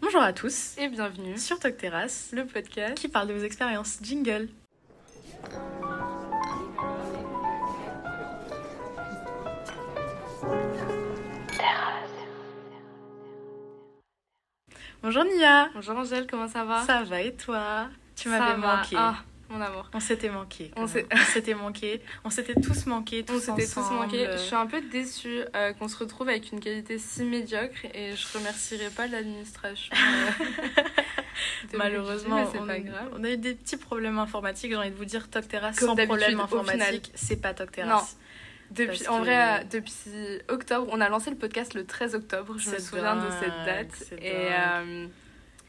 Bonjour à tous. Et bienvenue sur Talk Terrasse, le podcast qui parle de vos expériences. Jingle. Bonjour Nia. Bonjour Angèle, comment ça va? Ça va et toi? Tu m'avais manqué. Ah, mon amour. On s'était manqué. On s'était manqué. On s'était tous manqués. on s'était tous manqués. Je suis un peu déçue euh, qu'on se retrouve avec une qualité si médiocre et je remercierai pas l'administration. Euh, Malheureusement, on, pas grave. on a eu des petits problèmes informatiques. J'ai envie de vous dire, Toc Terrace sans problème informatique, c'est pas Toc Terrace. Non. Depuis, En vrai, depuis octobre, on a lancé le podcast le 13 octobre. Je me souviens de cette date. Et,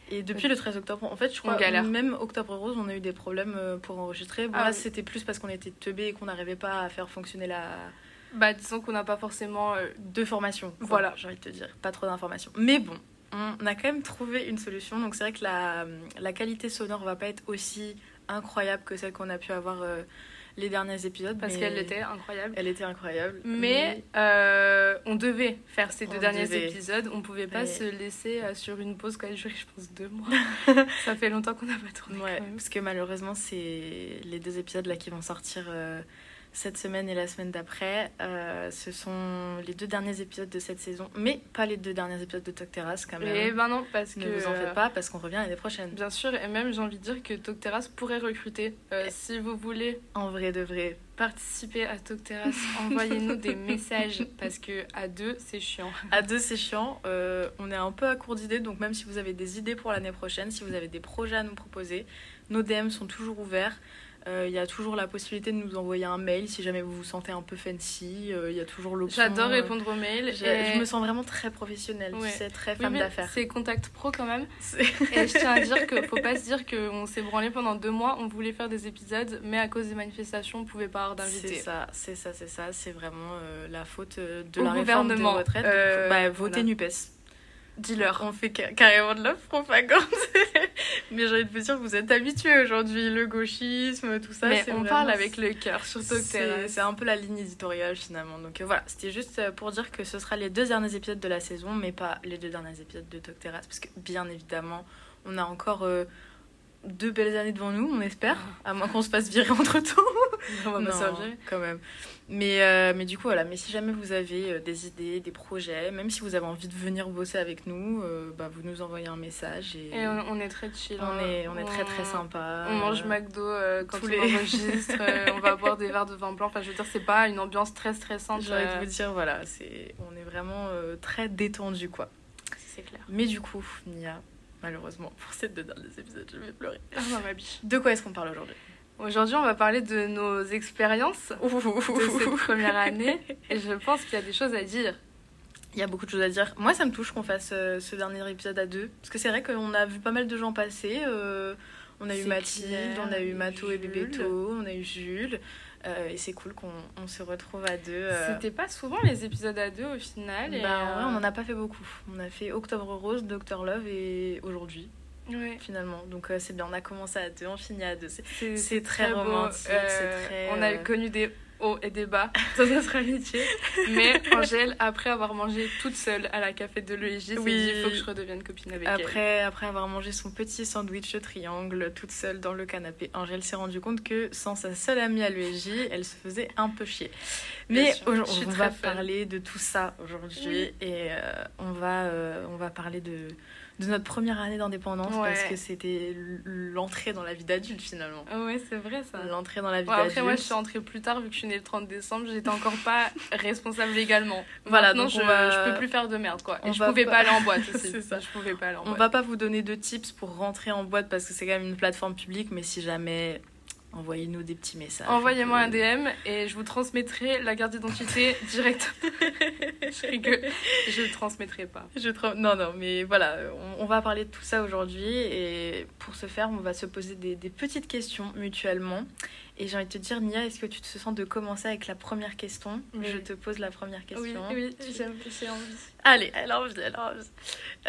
et depuis le 13 octobre, en fait, je crois que même Octobre Rose, on a eu des problèmes euh, pour enregistrer. Bon, ah c'était plus parce qu'on était teubés et qu'on n'arrivait pas à faire fonctionner la. Bah, disons qu'on n'a pas forcément. Euh, de formation. Voilà, j'ai envie de te dire. Pas trop d'informations. Mais bon, on a quand même trouvé une solution. Donc, c'est vrai que la, la qualité sonore va pas être aussi incroyable que celle qu'on a pu avoir les derniers épisodes. Parce qu'elle était incroyable. Elle était incroyable. Mais, euh, on devait faire ces deux derniers épisodes. On pouvait pas se laisser euh, sur une pause qui a duré, je pense, deux mois. Ça fait longtemps qu'on n'a pas tourné. Ouais, parce que malheureusement, c'est les deux épisodes là qui vont sortir. Euh, cette semaine et la semaine d'après. Euh, ce sont les deux derniers épisodes de cette saison, mais pas les deux derniers épisodes de Talk Terrace quand même. Et ben non, parce ne que. Ne vous en faites pas, parce qu'on revient l'année prochaine. Bien sûr, et même j'ai envie de dire que Talk Terrace pourrait recruter. Euh, si vous voulez. En vrai de vrai. Participer à Talk Terrace, envoyez-nous des messages, parce que à deux, c'est chiant. À deux, c'est chiant. Euh, on est un peu à court d'idées, donc même si vous avez des idées pour l'année prochaine, si vous avez des projets à nous proposer, nos DM sont toujours ouverts. Euh, il y a toujours la possibilité de nous envoyer un mail si jamais vous vous sentez un peu fancy. Euh, il y a toujours l'option. J'adore euh, répondre aux mails. Je me sens vraiment très professionnelle, c'est très femme d'affaires. C'est contact pro quand même. Et je tiens à dire qu'il ne faut pas se dire qu'on s'est branlé pendant deux mois, on voulait faire des épisodes, mais à cause des manifestations, on ne pouvait pas avoir d'invités. C'est ça, c'est ça, c'est ça. C'est vraiment la faute de la réforme de retraite. bah, votez NUPES. Dis-leur. On fait carrément de la propagande. Mais j'ai envie de vous dire que vous êtes habitués aujourd'hui, le gauchisme, tout ça. Mais on parle avec le cœur, surtout que c'est un peu la ligne éditoriale finalement. Donc euh, voilà, c'était juste euh, pour dire que ce sera les deux derniers épisodes de la saison, mais pas les deux derniers épisodes de Terrace, parce que bien évidemment, on a encore euh, deux belles années devant nous, on espère, à moins qu'on se fasse virer entre temps. on va non, quand même. Mais, euh, mais du coup, voilà. Mais si jamais vous avez euh, des idées, des projets, même si vous avez envie de venir bosser avec nous, euh, bah, vous nous envoyez un message. Et, on, est très chill. On, hein. est, on, est très très sympa. On mange McDo quand on enregistre. on va boire des verres de vin blanc. Enfin, je veux dire, c'est pas une ambiance très stressante. J'ai envie de vous dire, voilà, c'est, on est vraiment très détendu, quoi. C'est clair. Mais du coup, Nia, malheureusement, pour ces deux derniers épisodes, je vais pleurer. Ah, ma biche. De quoi est-ce qu'on parle aujourd'hui? Aujourd'hui, on va parler de nos expériences de cette première année. Et je pense qu'il y a des choses à dire. Il y a beaucoup de choses à dire. Moi, ça me touche qu'on fasse euh, ce dernier épisode à deux. Parce que c'est vrai qu'on a vu pas mal de gens passer. Euh, on a eu Mathilde, on a eu Mato et Bébéto, on a eu Jules. Euh, et c'est cool qu'on se retrouve à deux. C'était pas souvent les épisodes à deux au final. Et bah, on en a pas fait beaucoup. On a fait Octobre Rose, Doctor Love et aujourd'hui finalement. Donc euh, c'est bien, on a commencé à deux, on finit à deux. C'est très, romantique. Euh, on a euh, connu des hauts et des bas dans notre amitié. Mais Angèle, après avoir mangé toute seule à la café de l'EJ, s'est dit il faut que je redevienne copine avec après, elle. Après avoir mangé son petit sandwich triangle toute seule dans le canapé, Angèle s'est rendue compte que sans sa seule amie à l'EJ, elle se faisait un peu chier. Mais on va parler de tout ça aujourd'hui et on, va, on va parler de de notre première année d'indépendance parce que c'était l'entrée dans la vie d'adulte finalement. Ah ouais, c'est vrai ça. L'entrée dans la vie d'adulte. Après, moi je suis entrée plus tard vu que je suis née le 30 décembre, j'étais encore pas responsable légalement. Voilà, donc je, je peux plus faire de merde quoi. Et je pouvais pas... aller en boîte aussi. c'est ça. Je pouvais pas aller en On va pas vous donner de tips pour rentrer en boîte parce que c'est quand même une plateforme publique, mais si jamais Envoyez-nous des petits messages. Envoyez-moi un DM et je vous transmettrai la carte d'identité direct. je rigole. Je ne transmettrai pas. Je Non, non, mais voilà, on, va parler de tout ça aujourd'hui et pour ce faire, on va se poser des, des petites questions mutuellement. Et j'ai envie de te dire, Nia, est-ce que tu te sens de commencer avec la première question? Je te pose la première question. Oui, oui j'ai envie. Allez, elle a envie, elle a envie.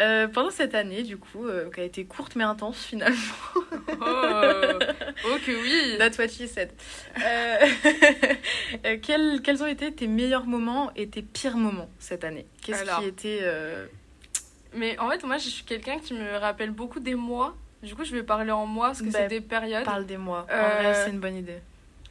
Euh, pendant cette année, du coup, euh, qui a été courte mais intense finalement. oh, oh que oui That's what she said. Euh, euh, quels, quels ont été tes meilleurs moments et tes pires moments cette année? Qu'est-ce qui était Mais en fait, moi, je suis quelqu'un qui me rappelle beaucoup des mois. Du coup, je vais parler en mois parce que c'est bah, des périodes. Parle des mois. En vrai, euh, c'est une bonne idée.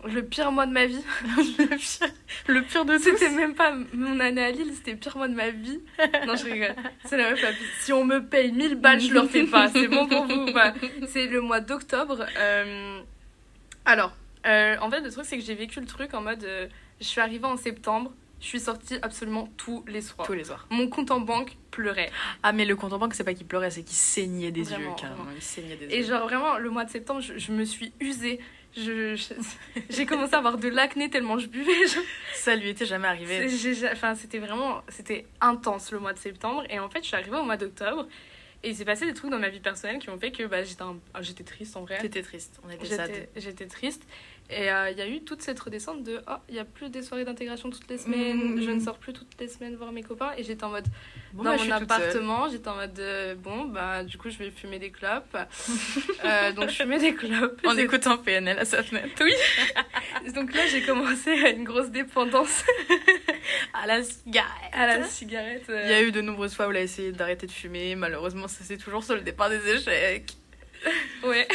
Le pire mois de ma vie. le, pire, le pire de C'était même pas mon année à Lille, c'était le pire mois de ma vie. Non, je rigole. C'est la meuf Si on me paye 1000 balles, je leur fais pas. C'est bon pour vous C'est le mois d'octobre. Euh, alors, euh, en fait, le truc, c'est que j'ai vécu le truc en mode. je suis arrivée en septembre, je suis sortie absolument tous les soirs. Tous les soirs. Mon compte en banque pleurait. Ah, mais le compte en banque, c'est pas qu'il pleurait, c'est qu'il saignait des yeux, carrément. Il saignait des Et genre, vraiment, le mois de septembre, je, me suis usée. Je, j'ai commencé à avoir de l'acné tellement je buvais. Ça lui était jamais arrivé. Enfin, c'était vraiment c'était intense le mois de septembre. Et en fait, je suis arrivée au mois d'octobre. Et il s'est passé des trucs dans ma vie personnelle qui ont fait que bah, j'étais, j'étais triste en vrai. T'étais triste, on était j'étais, J'étais triste. Et euh, il y a eu toute cette redescente de oh, il n'y a plus des soirées d'intégration toutes les semaines, mmh. je ne sors plus toutes les semaines voir mes copains. Et j'étais en mode, dans bah, mon appartement, j'étais en mode, euh, bon, bah du coup, je vais fumer des clopes. euh, donc, je fumais des clopes. En écoutant PNL à sa fenêtre. Oui. donc là, j'ai commencé à une grosse dépendance. à la cigarette. À la cigarette. Euh. Il y a eu de nombreuses fois où elle a essayé d'arrêter de fumer. Malheureusement, ça c'est toujours sur le départ des échecs. Ouais.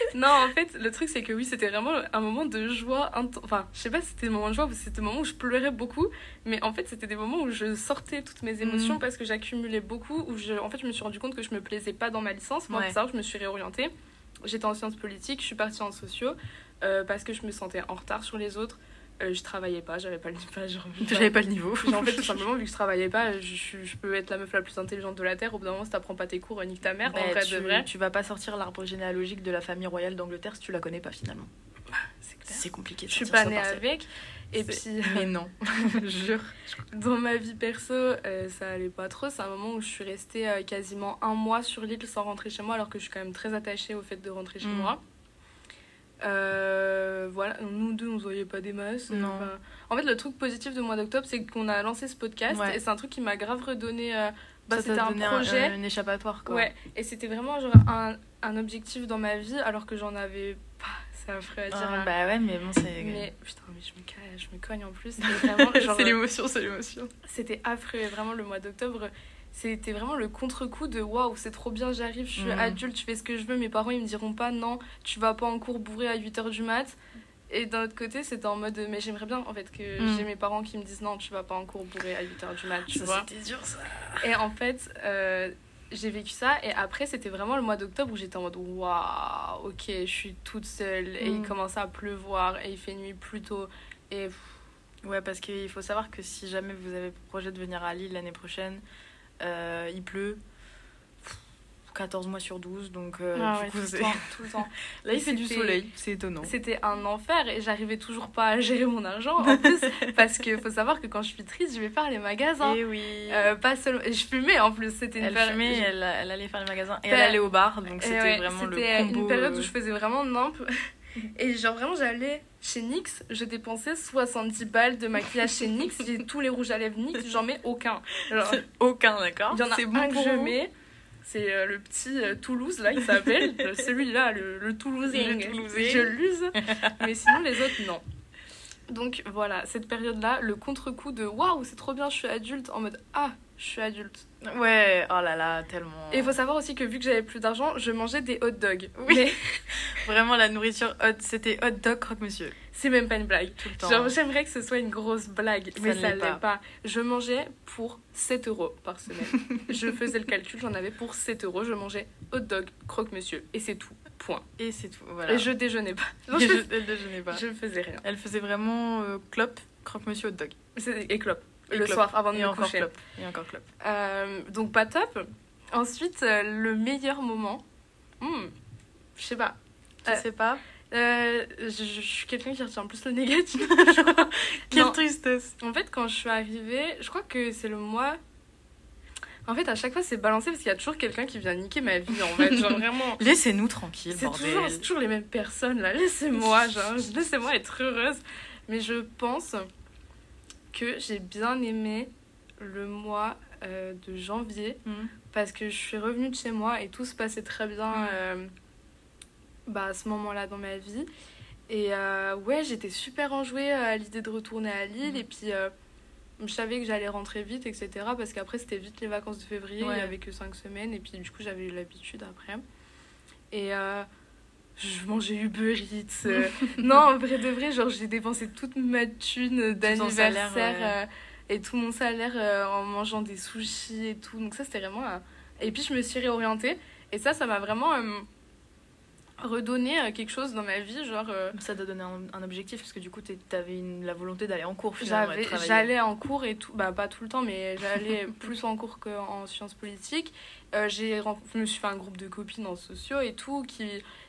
non, en fait, le truc, c'est que oui, c'était vraiment un moment de joie. Enfin, je sais pas si c'était un moment de joie ou c'était un moment où je pleurais beaucoup, mais en fait, c'était des moments où je sortais toutes mes émotions mm. parce que j'accumulais beaucoup. Où je, en fait, je me suis rendu compte que je me plaisais pas dans ma licence. Moi, ça, je me suis réorientée. J'étais en sciences politiques, je suis partie en sociaux euh, parce que je me sentais en retard sur les autres. Euh, je travaillais pas, j'avais pas le niveau. J'avais pas le niveau. en fait, tout simplement, vu que je travaillais pas, je, je, peux être la meuf la plus intelligente de la Terre. Au bout d'un moment, si t'apprends pas tes cours, nique ta mère. en fait, tu, de vrai. Tu vas pas sortir l'arbre généalogique de la famille royale d'Angleterre si tu la connais pas finalement. C'est compliqué. je suis pas née avec. Et puis. Mais non, je jure. Dans ma vie perso, euh, ça allait pas trop. C'est un moment où je suis restée euh, quasiment un mois sur l'île sans rentrer chez moi, alors que je suis quand même très attachée au fait de rentrer chez mm. moi. Euh, voilà, nous deux, on se voyait pas des masses. Non. en fait, le truc positif de mois d'octobre, c'est qu'on a lancé ce podcast et c'est un truc qui m'a grave redonné. Euh, bah, c'était un projet. Un, échappatoire, quoi. Ouais, et c'était vraiment genre un, un, objectif dans ma vie alors que j'en avais pas. C'est affreux à dire. Ah, bah ouais, mais bon, c'est. Mais putain, mais je me, je me cogne en plus. c'est l'émotion, c'est l'émotion. C'était affreux, vraiment, le mois d'octobre c'était vraiment le contre-coup de waouh, c'est trop bien, j'arrive, je suis mm. adulte, je fais ce que je veux, mes parents ils me diront pas non, tu vas pas en cours bourré à 8h du mat. Et d'un autre côté, c'était en mode mais j'aimerais bien en fait que mm. j'ai mes parents qui me disent non, tu vas pas en cours bourré à 8h du mat, tu vois. C'était dur ça. Et en fait, euh, j'ai vécu ça et après c'était vraiment le mois d'octobre où j'étais en mode waouh, OK, je suis toute seule et il mm. commence à pleuvoir et il fait nuit plus tôt et Ouais, parce qu'il faut savoir que si jamais vous avez projet de venir à Lille l'année prochaine, euh, il pleut 14 mois sur 12, donc euh, ah tout, le temps, tout le temps. Là, il fait du soleil, c'est étonnant. C'était un enfer et j'arrivais toujours pas à gérer mon argent. En plus, parce qu'il faut savoir que quand je suis triste, je vais faire les magasins. Et eh oui. Euh, pas seulement... Je fumais en plus, c'était une Elle fumait, elle, elle, allait faire les magasins et elle allait au bar, donc c'était vraiment le combo. C'était une période où je faisais vraiment nimp. Et genre vraiment j'allais chez NYX, je dépensais 70 balles de maquillage chez NYX, j'ai tous les rouges à lèvres NYX, j'en mets aucun. aucun, d'accord Il y en a un que je mets, c'est euh, le petit euh, Toulouse là, il s'appelle, celui-là, le, le Toulousain. Je l'use, mais sinon les autres non. Donc voilà, cette période-là, le contre-coup de waouh, c'est trop bien, je suis adulte, en mode ah, je suis adulte. Ouais, oh là là, tellement. Et il faut savoir aussi que vu que j'avais plus d'argent, je mangeais des hot dogs. Oui. Vraiment, la nourriture hot, c'était hot dog croque-monsieur. C'est même pas une blague. Tout le temps. Genre, j'aimerais que ce soit une grosse blague, mais ça l'est pas. pas. Je mangeais pour 7 euros par semaine. je faisais le calcul, j'en avais pour 7 euros. Je mangeais hot dog croque-monsieur. Et c'est tout. Point. Et c'est tout. Voilà. Et je déjeunais pas. Non, je... Elle déjeunait pas. Je faisais rien. Elle faisait vraiment euh, clope, croque-monsieur, hot dog. Et clope le soir avant de me coucher. Et encore club. Euh, donc pas top. Ensuite, euh, le meilleur moment. Hmm, je sais pas. Je sais pas. Euh, je, je, suis quelqu'un qui retient plus le négatif. Quelle tristesse. En fait, quand je suis arrivée, je crois que c'est le mois. En fait, à chaque fois, c'est balancé parce qu'il y a toujours quelqu'un qui vient niquer ma vie. En fait, genre vraiment. Laissez-nous tranquille, c'est toujours, toujours, les mêmes personnes là. Laissez-moi, genre, laissez-moi être heureuse. Mais je pense que j'ai bien aimé le mois euh, de janvier mm. parce que je suis revenue de chez moi et tout se passait très bien mm. euh, bah, à ce moment-là dans ma vie. Et euh, ouais, j'étais super enjouée à l'idée de retourner à Lille. Mm. Et puis, je savais que j'allais rentrer vite, etc. Parce qu'après, c'était vite les vacances de février, il n'y avait que 5 semaines, et puis du coup, j'avais eu l'habitude après. Et je mangeais Uber Eats. Euh. non, en vrai de vrai, genre, j'ai dépensé toute ma thune d'anniversaire euh, et tout mon salaire en mangeant des sushis et tout. Donc, ça, c'était vraiment. Et puis, je me suis réorientée, et ça, ça m'a vraiment redonner quelque chose dans ma vie genre euh, ça t'a donné un, objectif parce que du coup t'avais la volonté d'aller en cours j'allais en cours et tout bah pas tout le temps mais j'allais plus en cours qu'en sciences politiques euh, j'ai je me suis fait un groupe de copines en sociaux et tout qui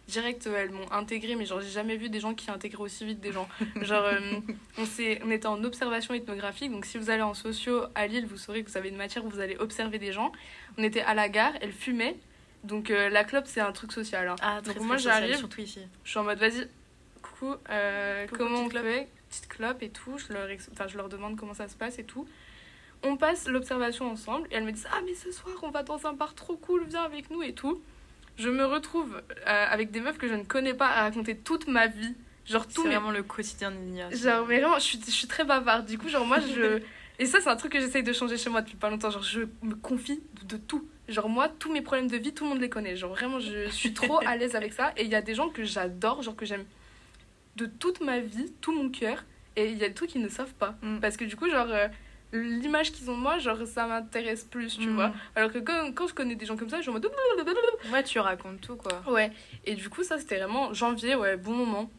direct elles m'ont intégré mais genre j'ai jamais vu des gens qui intègrent aussi vite des gens genre euh, on s'est on était en observation ethnographique donc si vous allez en sociaux à Lille vous saurez que vous avez une matière où vous allez observer des gens on était à la gare elles fumaient donc euh, la clope, c'est un truc social. Hein. Ah, très, Donc moi j'arrive, surtout ici. Je suis en mode vas-y, coucou, euh, comment on fait? Petite clope et tout. Je leur, enfin, je leur demande comment ça se passe et tout. On passe l'observation ensemble et elles me disent ah mais ce soir on va dans un bar trop cool, viens avec nous et tout. Je me retrouve euh, avec des meufs que je ne connais pas à raconter toute ma vie. Genre tout. C'est vraiment le quotidien de Nia. Genre vraiment, je suis, je suis très bavarde. Du coup genre moi je et ça c'est un truc que j'essaye de changer chez moi depuis pas longtemps. Genre je me confie de tout Genre moi, tous mes problèmes de vie, tout le monde les connaît. Genre vraiment, je suis trop à l'aise avec ça. Et il y a des gens que j'adore, genre que j'aime de toute ma vie, tout mon cœur. Et il y a des trucs qu'ils ne savent pas. Mm. Parce que du coup, genre, euh, l'image qu'ils ont de moi, genre, ça m'intéresse plus, tu mm. vois. Alors que quand, quand, je connais des gens comme ça, je suis en mode... Ouais, tu racontes tout, quoi. Ouais. Et du coup, ça, c'était vraiment janvier, ouais, bon moment.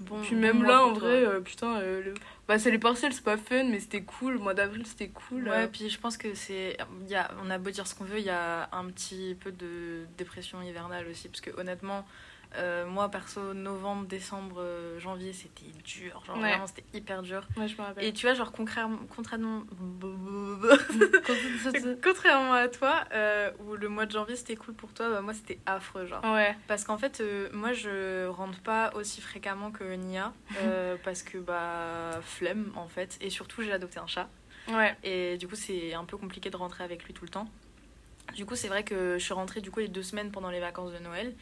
Bon, Puis même là, en vrai, euh, putain, euh, bah, c'est les partiels, c'est pas fun, mais c'était cool. Le mois d'avril, c'était cool. Ouais, puis je pense que c'est. Y a... On a beau dire ce qu'on veut, il y a un petit peu de dépression hivernale aussi. Parce que honnêtement, euh, moi, perso, novembre, décembre, euh, janvier, c'était dur. Genre, vraiment, c'était hyper dur. Ouais, je me rappelle. Et tu vois, genre, contrairement, contrairement, contrairement à toi, euh, où le mois de janvier, c'était cool pour toi, bah, moi, c'était affreux, genre. Ouais. Parce qu'en fait, moi, je rentre pas aussi fréquemment que Nia. parce que, bah, flemme, en fait. Et surtout, j'ai adopté un chat. Ouais. Et du coup, c'est un peu compliqué de rentrer avec lui tout le temps. Du coup, c'est vrai que je suis rentrée du coup les deux semaines pendant les vacances de Noël.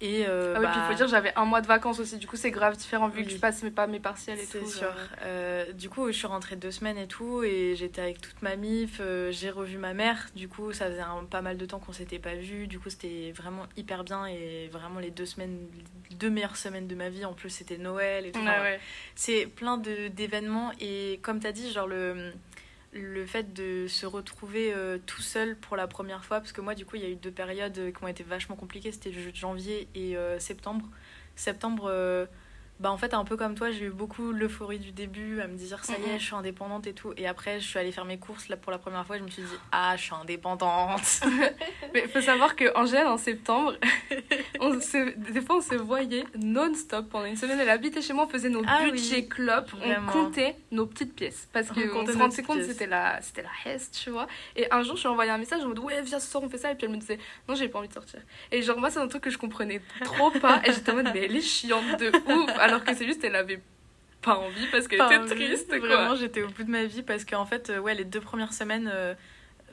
Et euh, ah oui, puis il faut bah, dire, j'avais un mois de vacances aussi, du coup c'est grave différent vu que je passe mes, pas mes partiels et tout. C'est sûr. Euh, du coup, je suis rentrée deux semaines et tout, et j'étais avec toute ma mif, euh, j'ai revu ma mère, du coup ça faisait un, pas mal de temps qu'on s'était pas vu, du coup c'était vraiment hyper bien, et vraiment les deux semaines, les deux meilleures semaines de ma vie, en plus c'était Noël et tout. ouais. C'est plein d'événements, et comme tu as dit, genre le le fait de se retrouver euh, tout seul pour la première fois, parce que moi, du coup, il y a eu deux périodes qui ont été vachement compliquées, c'était janvier et euh, septembre. Septembre, euh, bah en fait un peu comme toi j'ai eu beaucoup l'euphorie du début à me dire ça y est je suis indépendante et tout. Et après je suis allée faire mes courses là pour la première fois et je me suis dit ah je suis indépendante. Mais il faut savoir que Angèle en septembre on des fois on se voyait non-stop pendant une semaine. Elle habitait chez moi on faisait nos ah budgets clopes. On comptait nos petites pièces. Parce qu'on on se rendait compte c'était la c'était la heste tu vois. Et un jour je lui ai envoyé un message en mode ouais viens ce soir on fait ça. Et puis elle me disait non j'ai pas envie de sortir. Et genre moi c'est un truc que je comprenais trop pas. Et j'étais en mode mais elle est chiante de ouf alors que c'est juste elle avait pas envie parce qu'elle était triste quoi. Vraiment, j'étais au bout de ma vie parce qu'en fait, euh, ouais, les deux premières semaines, euh,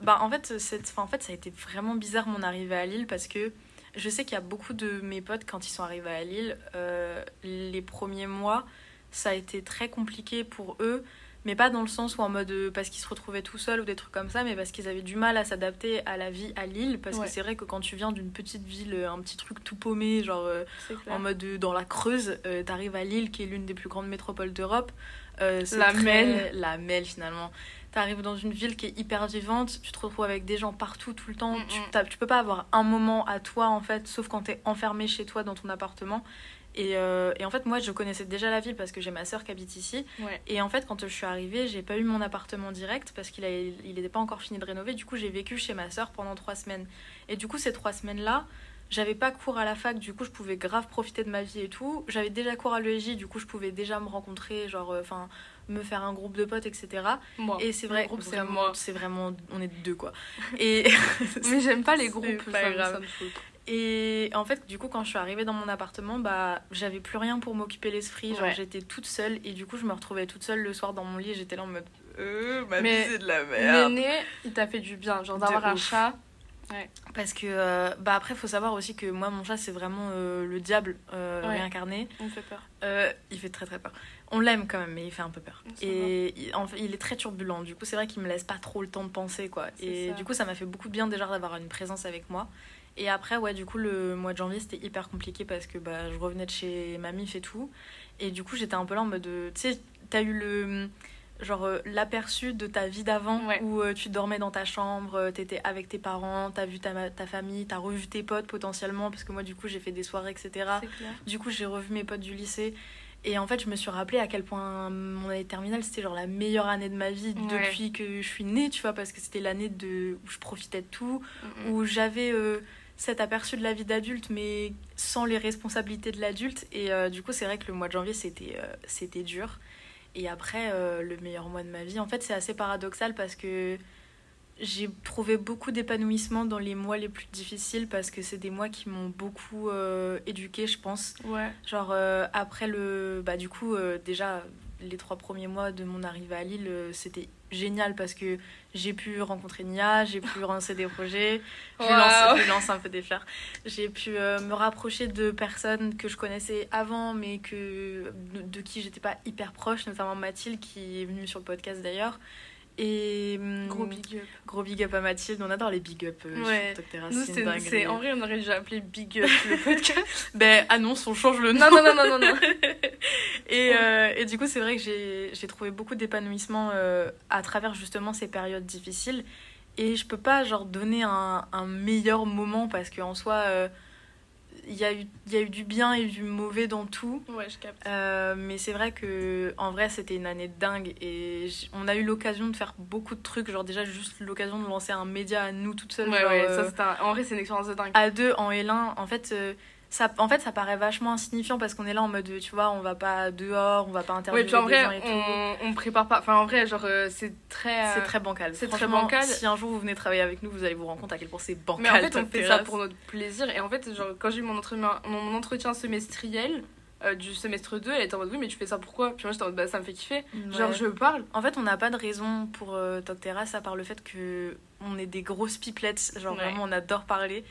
bah en fait, cette... en fait, ça a été vraiment bizarre mon arrivée à Lille parce que je sais qu'il y a beaucoup de mes potes quand ils sont arrivés à Lille, euh, les premiers mois, ça a été très compliqué pour eux mais pas dans le sens où en mode euh, parce qu'ils se retrouvaient tout seuls ou des trucs comme ça, mais parce qu'ils avaient du mal à s'adapter à la vie à Lille. Parce que c'est vrai que quand tu viens d'une petite ville, euh, un petit truc tout paumé, genre euh, en mode dans la Creuse, t'arrives à Lille qui est l'une des plus grandes métropoles d'Europe. la Mel. La Mel finalement. T'arrives dans une ville qui est hyper vivante, tu te retrouves avec des gens partout tout le temps. Tu, tu peux pas avoir un moment à toi en fait, sauf quand t'es enfermé chez toi dans ton appartement. Euh, et, en fait, moi, je connaissais déjà la ville parce que j'ai ma sœur qui habite ici. Et en fait, quand je suis arrivée, j'ai pas eu mon appartement direct parce qu'il n'était il pas encore fini de rénover. Du coup, j'ai vécu chez ma sœur pendant trois semaines. Et du coup, ces trois semaines-là, j'avais pas cours à la fac, du coup, je pouvais grave profiter de ma vie et tout. J'avais déjà cours à l'EJ, du coup, je pouvais déjà me rencontrer, genre, euh, enfin, me faire un groupe de potes, etc. Et c'est vrai, c'est vraiment, vraiment, on est deux quoi. Et mais j'aime pas les groupes, pas grave. Et en fait, du coup, quand je suis arrivée dans mon appartement, bah, j'avais plus rien pour m'occuper l'esprit. Genre, j'étais toute seule et du coup, je me retrouvais toute seule le soir dans mon lit. J'étais là en mode, euh, ma vie c'est de la merde. Mais il t'a fait du bien, genre d'avoir un chat. Parce que, euh, bah après, il faut savoir aussi que moi, mon chat, c'est vraiment euh, le diable euh, réincarné. Il fait peur. il fait très très peur. On l'aime quand même, mais il fait un peu peur. et il, en fait, il est très turbulent. Du coup, c'est vrai qu'il me laisse pas trop le temps de penser, quoi. Et du coup, ça m'a fait beaucoup de bien déjà d'avoir une présence avec moi. Et après, ouais, du coup, le mois de janvier, c'était hyper compliqué parce que bah, je revenais de chez ma mif et tout. Et du coup, j'étais un peu là en mode. Tu sais, t'as eu le genre euh, l'aperçu de ta vie d'avant où euh, tu dormais dans ta chambre, euh, t'étais avec tes parents, t'as vu ta, ta famille, t'as revu tes potes potentiellement parce que moi du coup j'ai fait des soirées etc. Du coup j'ai revu mes potes du lycée et en fait je me suis rappelé à quel point mon année terminale c'était genre la meilleure année de ma vie depuis que je suis née tu vois parce que c'était l'année de où je profitais de tout, où j'avais cet aperçu de la vie d'adulte mais sans les responsabilités de l'adulte et du coup c'est vrai que le mois de janvier c'était c'était dur. Et après, euh, le meilleur mois de ma vie, en fait, c'est assez paradoxal parce que j'ai trouvé beaucoup d'épanouissement dans les mois les plus difficiles parce que c'est des mois qui m'ont beaucoup euh, éduquée, je pense. Ouais. Genre, euh, après le. Bah, du coup, déjà, les trois premiers mois de mon arrivée à Lille, c'était génial parce que j'ai pu rencontrer Nia, j'ai pu lancer des projets, je, lance, un peu des fleurs. J'ai pu euh, me rapprocher de personnes que je connaissais avant mais que de, qui j'étais pas hyper proche, notamment Mathilde qui est venue sur le podcast d'ailleurs. Et hum, gros big up. Gros big up à Mathilde, on adore les big up. Euh, ouais. Nous, c'est en vrai, on aurait déjà appelé big up le podcast. ben annonce, on change le nom. Non, non, non, non, non. non. et, euh, et du coup, c'est vrai que j'ai trouvé beaucoup d'épanouissement euh, à travers justement ces périodes difficiles. Et je peux pas genre donner un, un meilleur moment parce qu'en soi il y, a eu, y a eu du bien et du mauvais dans tout. Ouais, je capte. Euh, mais c'est vrai que en vrai, c'était une année dingue et on a eu l'occasion de faire beaucoup de trucs. Genre, déjà, juste l'occasion de lancer un média à nous toutes seules. Ouais, ouais, ça, en vrai, c'est une expérience de dingue. À deux, en L1, en fait. Euh, ça, en fait, ça paraît vachement insignifiant parce qu'on est là en mode, tu vois, on va pas dehors, on va pas interviewer ouais, en vrai, gens et on, tout. On prépare pas. Enfin, en vrai, genre, euh, c'est très. C'est très bancal. C'est très bancal. Si un jour vous venez travailler avec nous, vous allez vous rendre compte à quel point c'est bancal. Mais en fait, on fait ça pour notre plaisir. Et en fait, genre, quand j'ai eu mon entretien, mon entretien semestriel, euh, du semestre 2, elle était en mode oui, mais tu fais ça pourquoi? Puis moi j'étais en mode bah ça me fait kiffer. Genre je parle. En fait, on n'a pas de raison pour euh, Talk Terrace à part le fait que on est des grosses pipelettes. Genre vraiment, on adore parler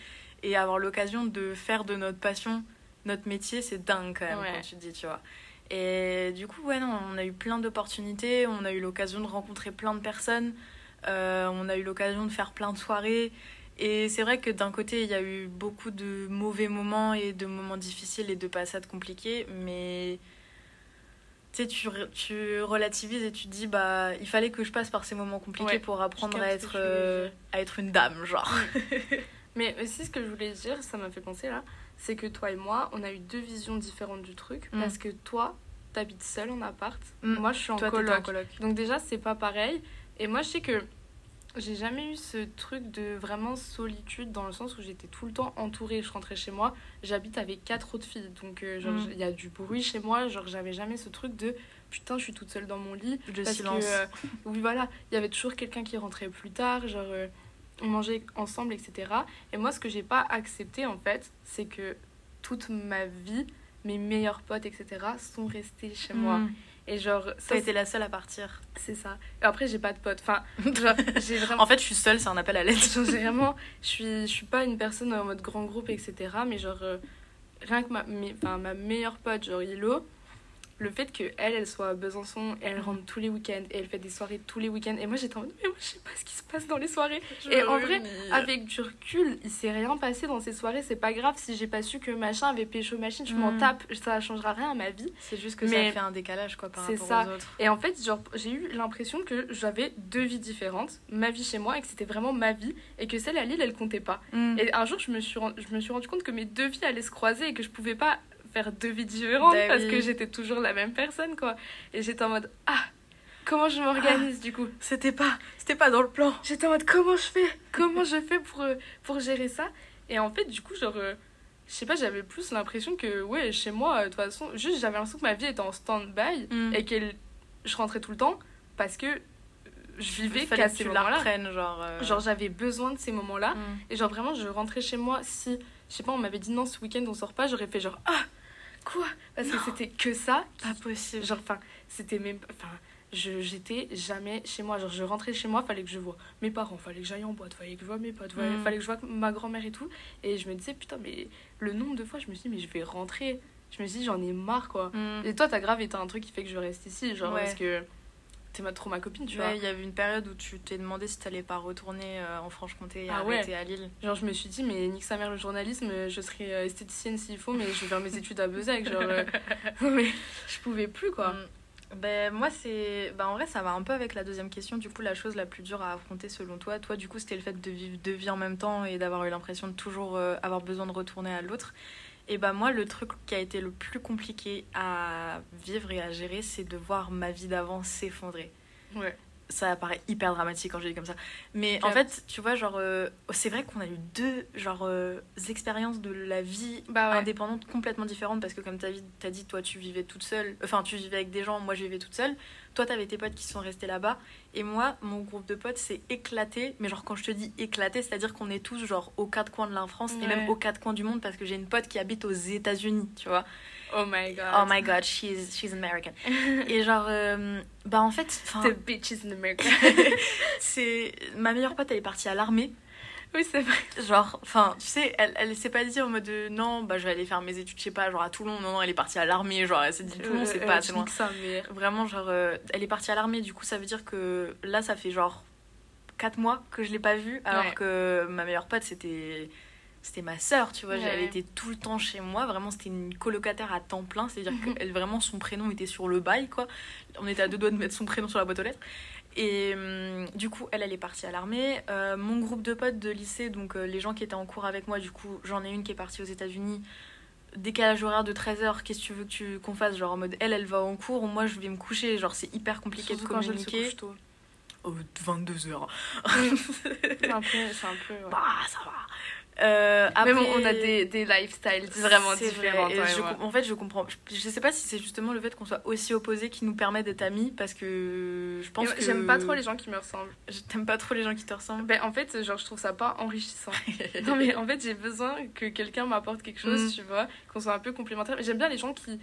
et avoir l'occasion de faire de notre passion notre métier, c'est dingue quand même, quand tu dis, tu vois. Et du coup, ouais, non, on a eu plein d'opportunités, on a eu l'occasion de rencontrer plein de personnes, euh, on a eu l'occasion de faire plein de soirées. Et c'est vrai que d'un côté, il y a eu beaucoup de mauvais moments et de moments difficiles et de passades compliquées, mais tu, tu, tu relativises et tu te dis, bah, il fallait que je passe par ces moments compliqués pour apprendre à être, euh, à être une dame, genre. mais aussi, ce que je voulais dire, ça m'a fait penser là, c'est que toi et moi, on a eu deux visions différentes du truc. Mm. Parce que toi, t'habites seule en appart. Mm. Moi, je suis en, coloc. Donc déjà, c'est pas pareil. Et moi, je sais que j'ai jamais eu ce truc de vraiment solitude dans le sens où j'étais tout le temps entourée. Je rentrais chez moi, j'habite avec quatre autres filles. Donc, euh, genre, mm. il y a du bruit chez moi. Genre, j'avais jamais ce truc de putain, je suis toute seule dans mon lit. De silence. Euh, oui, voilà. Il y avait toujours quelqu'un qui rentrait plus tard. Genre. Euh, on mangeait ensemble, etc. Et moi, ce que j'ai pas accepté, en fait, c'est que toute ma vie, mes meilleurs potes, etc., sont restés chez moi. Hmm. Et genre, ça a été la seule à partir. C'est ça. Et après, j'ai pas de potes. Enfin, j'ai vraiment. en fait, je suis seule, c'est un appel à l'aide. vraiment, je suis, je suis pas une personne en mode grand groupe, etc. Mais genre, euh, rien que ma, ma meilleure pote, genre Hilo, le fait qu'elle, elle soit à Besançon, elle rentre tous les week-ends et elle fait des soirées tous les week-ends. Et moi, j'étais en mode, mais moi, je sais pas ce qui se passe dans les soirées. et en vrai, avec du recul, il s'est rien passé dans ces soirées. C'est pas grave si j'ai pas su que machin avait pécho machine, je m'en mm. tape. Ça changera rien à ma vie. C'est juste que ça fait un décalage, quoi, par rapport ça. aux autres. Et en fait, genre, j'ai eu l'impression que j'avais deux vies différentes. Ma vie chez moi et que c'était vraiment ma vie. Et que celle à Lille, elle comptait pas. Mm. Et un jour, je me, suis je me suis rendu compte que mes deux vies allaient se croiser et que je pouvais pas faire deux vies différentes bah parce que j'étais toujours la même personne, quoi. Et j'étais en mode, ah, comment je m'organise du coup? C'était pas, c'était pas dans le plan. J'étais en mode, comment je fais? Comment je fais pour, euh, pour gérer ça? Et en fait, du coup, genre, euh, je sais pas, j'avais plus l'impression que, ouais, chez moi, euh, de toute façon, juste j'avais l'impression que ma vie était en stand-by mm. et que je rentrais tout le temps parce que je vivais qu'à ces moments-là. Genre, genre j'avais besoin de ces moments-là. Mm. Et genre vraiment, je rentrais chez moi. Si, je sais pas, on m'avait dit non, ce week-end on sort pas, j'aurais fait genre, ah, quoi? Parce que c'était que ça. Pas possible. Genre, enfin, c'était même. Enfin, j'étais jamais chez moi. Genre, je rentrais chez moi, fallait que je vois mes parents, fallait que j'aille en boîte, fallait que je vois mes potes, fallait, mm. fallait que je vois ma grand-mère et tout. Et je me disais, putain, mais le nombre de fois, je me suis dit, mais je vais rentrer. Je me suis dit, j'en ai marre, quoi. Mm. Et toi, t'as grave été un truc qui fait que je reste ici, genre, parce que t'es trop ma copine, tu vois. Il y avait une période où tu t'es demandé si t'allais pas retourner euh, en Franche-Comté et ah arrêter à Lille. Genre, je me suis dit, mais nique sa mère le journalisme, je serais euh, esthéticienne s'il faut, mais je vais faire mes études à Bezac. Genre, euh, mais je pouvais plus, quoi. Mm. Ben, moi, c'est. Ben, en vrai, ça va un peu avec la deuxième question. Du coup, la chose la plus dure à affronter selon toi, toi, du coup, c'était le fait de vivre deux vies en même temps et d'avoir eu l'impression de toujours avoir besoin de retourner à l'autre. Et bah moi, le truc qui a été le plus compliqué à vivre et à gérer, c'est de voir ma vie d'avant s'effondrer. Ouais ça paraît hyper dramatique quand je dis comme ça. Mais en fait, tu vois, genre, euh, c'est vrai qu'on a eu deux genre, euh, expériences de la vie bah indépendantes complètement différentes parce que, comme tu as, dit, toi, tu vivais toute seule. Enfin, tu vivais avec des gens, moi, je vivais toute seule. Toi, t'avais tes potes qui sont restés là-bas. Et moi, mon groupe de potes s'est éclaté. Mais genre, quand je te dis éclaté, c'est-à-dire qu'on est tous, genre, aux quatre coins de la France et même aux quatre coins du monde parce que j'ai une pote qui habite aux États-Unis, tu vois. Oh my god. Oh my god, she's, she's American. et genre, euh, bah en fait. The bitch is American. c'est. Ma meilleure pote, elle est partie à l'armée. Oui, c'est vrai. Genre, enfin, tu sais, elle, elle s'est pas dit en mode non, bah je vais aller faire mes études, je sais pas, genre à Toulon. Non, non, elle est partie à l'armée. Genre, elle s'est dit Toulon, c'est pas assez loin. Ça, mais... Vraiment, genre, euh, elle est partie à l'armée. Du coup, ça veut dire que là, ça fait genre 4 mois que je l'ai pas vue. Alors que ma meilleure pote, c'était c'était ma sœur, tu vois. Elle était tout le temps chez moi. Vraiment, c'était une colocataire à temps plein. C'est-à-dire mhm. que vraiment, son prénom était sur le bail, quoi. On était à deux doigts de mettre son prénom sur la boîte aux lettres. Et hum, du coup, elle, elle est partie à l'armée. Euh, mon groupe de potes de lycée, donc euh, les gens qui étaient en cours avec moi, du coup, j'en ai une qui est partie aux États-Unis. Décalage horaire de 13h, qu'est-ce que tu veux que tu, qu'on fasse? Genre en mode, elle, elle va en cours, moi, je vais me coucher. Genre, c'est hyper compliqué de communiquer. Quand. Oh, 22h. c'est un peu. C'est un peu Bah, ça va. Euh, après, Même on a des, des lifestyles vraiment différents. en fait, je comprends. Je, sais pas si c'est justement le fait qu'on soit aussi opposés qui nous permet d'être amis parce que je pense que. J'aime pas trop les gens qui me ressemblent. T'aimes pas trop les gens qui te ressemblent ben, En fait, genre, je trouve ça pas enrichissant. non, mais en fait, j'ai besoin que quelqu'un m'apporte quelque chose, mm. tu vois, qu'on soit un peu complémentaire. J'aime bien les gens qui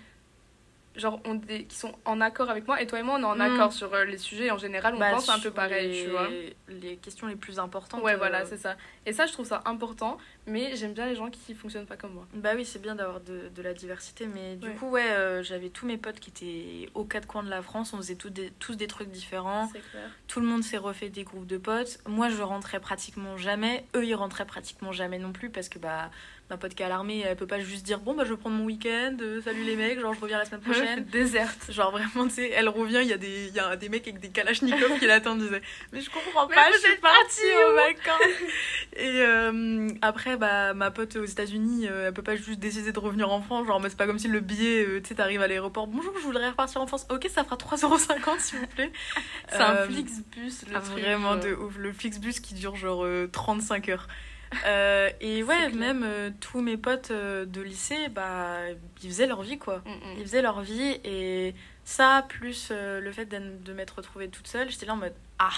genre on des, qui sont en accord avec moi. Et toi et moi on est en mm. accord sur euh, les sujets. En général on bah, pense un peu pareil tu vois. les questions les plus importantes ouais voilà euh, c'est ça. Et ça je trouve ça important. Mais j'aime bien les gens qui fonctionnent pas comme moi. Bah oui c'est bien d'avoir de, de, la diversité. Mais du coup ouais euh, j'avais tous mes potes qui étaient aux quatre coins de la France. On faisait tous des, tous des trucs différents. Clair. tout le monde s'est refait des groupes de potes. Moi je rentrais pratiquement jamais. Eux ils rentraient pratiquement jamais non plus parce que bah ma pote qui est à l'armée, elle peut pas juste dire bon bah je vais prendre mon week-end, euh, salut les mecs, genre je reviens la semaine prochaine. déserte. Genre vraiment tu sais, elle revient, il y a des il y a des mecs avec des kalachnikovs qui l'attendent, disaient mais je comprends pas, je suis partie aux vacances. Et euh, après bah ma pote aux États-Unis, euh, elle peut pas juste décider de revenir en France, genre mais c'est pas comme si le billet tu sais t'arrives à l'aéroport, bonjour, je voudrais repartir en France. OK, ça fera 3,50€ s'il vous plaît. c'est un Flixbus le ah, truc. Vraiment de ouf, le Flixbus qui dure genre 35 heures. Euh, et ouais, même euh, tous mes potes euh, de lycée, bah, ils faisaient leur vie, quoi. Mm, mm. Ils faisaient leur vie. Et ça, plus le fait de m'être retrouvée toute seule, j'étais là en mode Ah,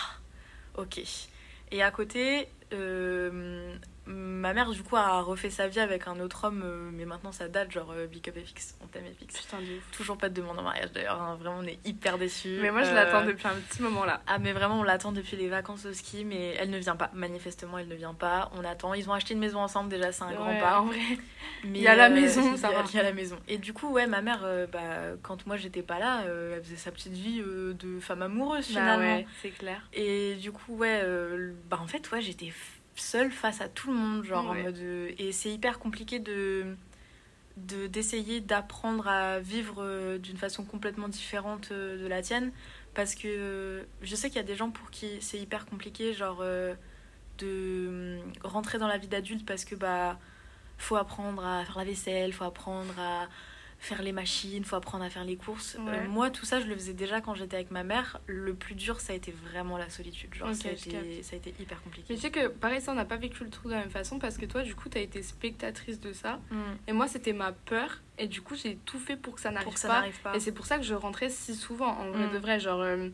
ok. Et à côté, ma mère du coup a refait sa vie avec un autre homme euh, mais maintenant ça date genre euh, Big Up FX on t'aime FX putain de ouf. toujours pas de demande en mariage d'ailleurs hein. vraiment on est hyper déçus mais moi je l'attends euh, depuis un petit moment là. Ah mais vraiment on l'attend depuis les vacances au ski mais elle ne vient pas. Manifestement elle ne vient pas. On attend. Ils ont acheté une maison ensemble déjà c'est un grand pas. en vrai. Mais il y a la maison ça va. il y a la maison. Et du coup ouais ma mère bah, quand moi j'étais pas là elle faisait sa petite vie de femme amoureuse bah finalement. ouais, c'est clair. Et du coup ouais bah en fait ouais j'étais seule face à tout le monde genre en mode euh, et c'est hyper compliqué de d'essayer d'apprendre à vivre euh, d'une façon complètement différente euh, de la tienne. Parce que je sais qu'il y a des gens pour qui c'est hyper compliqué genre de rentrer dans la vie d'adulte parce que bah faut apprendre à faire la vaisselle faut apprendre à faire les machines, faut apprendre à faire les courses. Euh, moi, tout ça, je le faisais déjà quand j'étais avec ma mère. Le plus dur, ça a été vraiment la solitude. Genre, ça, a été, ça, a été, hyper compliqué. Mais tu sais que, pareil, ça, on n'a pas vécu le truc de la même façon parce que toi, du coup, tu as été spectatrice de ça. Mm. Et moi, c'était ma peur. Et du coup, j'ai tout fait pour que ça n'arrive pas. pas. Et c'est pour ça que je rentrais si souvent, en vrai mm. de vrai. Genre. Euh,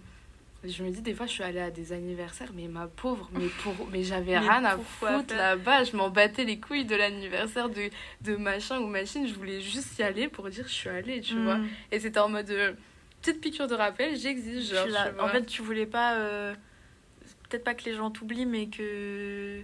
je me dis des fois je suis allée à des anniversaires mais ma pauvre mais pour mais j'avais rien à foutre là-bas je m'en battais les couilles de l'anniversaire de, de machin ou machine je voulais juste y aller pour dire je suis allée tu vois mm. et c'était en mode euh, petite piqûre de rappel, j'exige. En fait, tu voulais pas. Euh, peut-être pas que les gens t'oublient, mais que.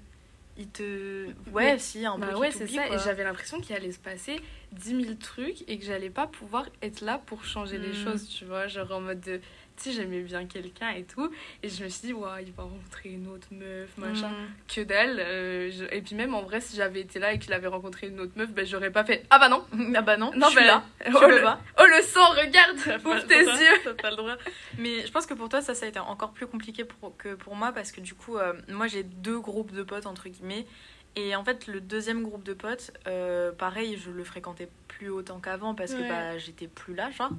Ils te. Ouais, si, un bah peu. ouais, c'est ça. Et j'avais l'impression qu'il allait se passer 10 000 trucs et que j'allais pas pouvoir être là pour changer les hmm. choses, tu vois. Genre en mode de tu sais, j'aimais bien quelqu'un et tout. Et je me suis dit, ouais, il va rencontrer une autre meuf, machin. Mm. Que dalle. Euh, et puis même, en vrai, si j'avais été là et qu'il avait rencontré une autre meuf, ben, j'aurais pas fait, ah bah non. Ah bah non, non je suis là. Oh, le... oh le sang, regarde, ouvre tes yeux. T'as pas le droit. Mais je pense que pour toi, ça, ça a été encore plus compliqué pour, que pour moi parce que du coup, euh, moi, j'ai deux groupes de potes, entre guillemets. Et en fait, le deuxième groupe de potes, euh, pareil, je le fréquentais plus autant qu'avant parce que bah, j'étais plus là, genre.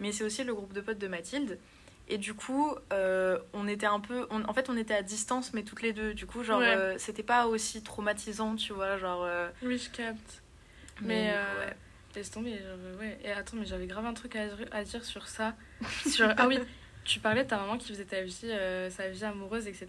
Mais c'est aussi le groupe de potes de Mathilde. Et du coup, euh, on était un peu. en fait, on était à distance, mais toutes les deux. Du coup, genre, euh, c'était pas aussi traumatisant, tu vois. Genre. Euh, oui, je capte. Mais. ouais. Laisse tomber. ouais. Et attends, mais j'avais grave un truc à, à dire sur ça. sur... Ah oui, tu parlais de ta maman qui faisait ta vie, sa vie amoureuse, etc.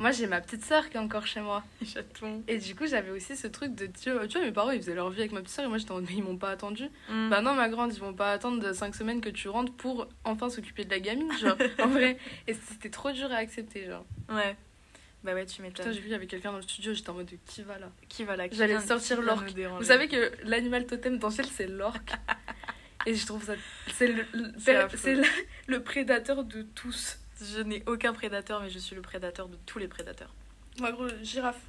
Moi, j'ai ma petite sœur qui est encore chez moi. Chaton. Et du coup, j'avais aussi ce truc de tu vois, mes parents, ils faisaient leur vie avec ma petite sœur et moi, j'étais en mode, ils m'ont pas attendu. Mm. Bah non, ma grande, ils vont pas attendre de 5 semaines que tu rentres pour enfin s'occuper de la gamine, genre, en vrai. Et c'était trop dur à accepter, genre. Ouais. Bah ouais, tu m'étonnes. j'ai vu, il y avait quelqu'un dans le studio, j'étais en mode, qui va là? Qui va là? J'allais sortir l'orque. Vous savez que l'animal totem dans le ciel, c'est l'orque. et je trouve ça. C'est le, le, le prédateur de tous. Je n'ai aucun prédateur, mais je suis le prédateur de tous les prédateurs. Moi, gros, girafe.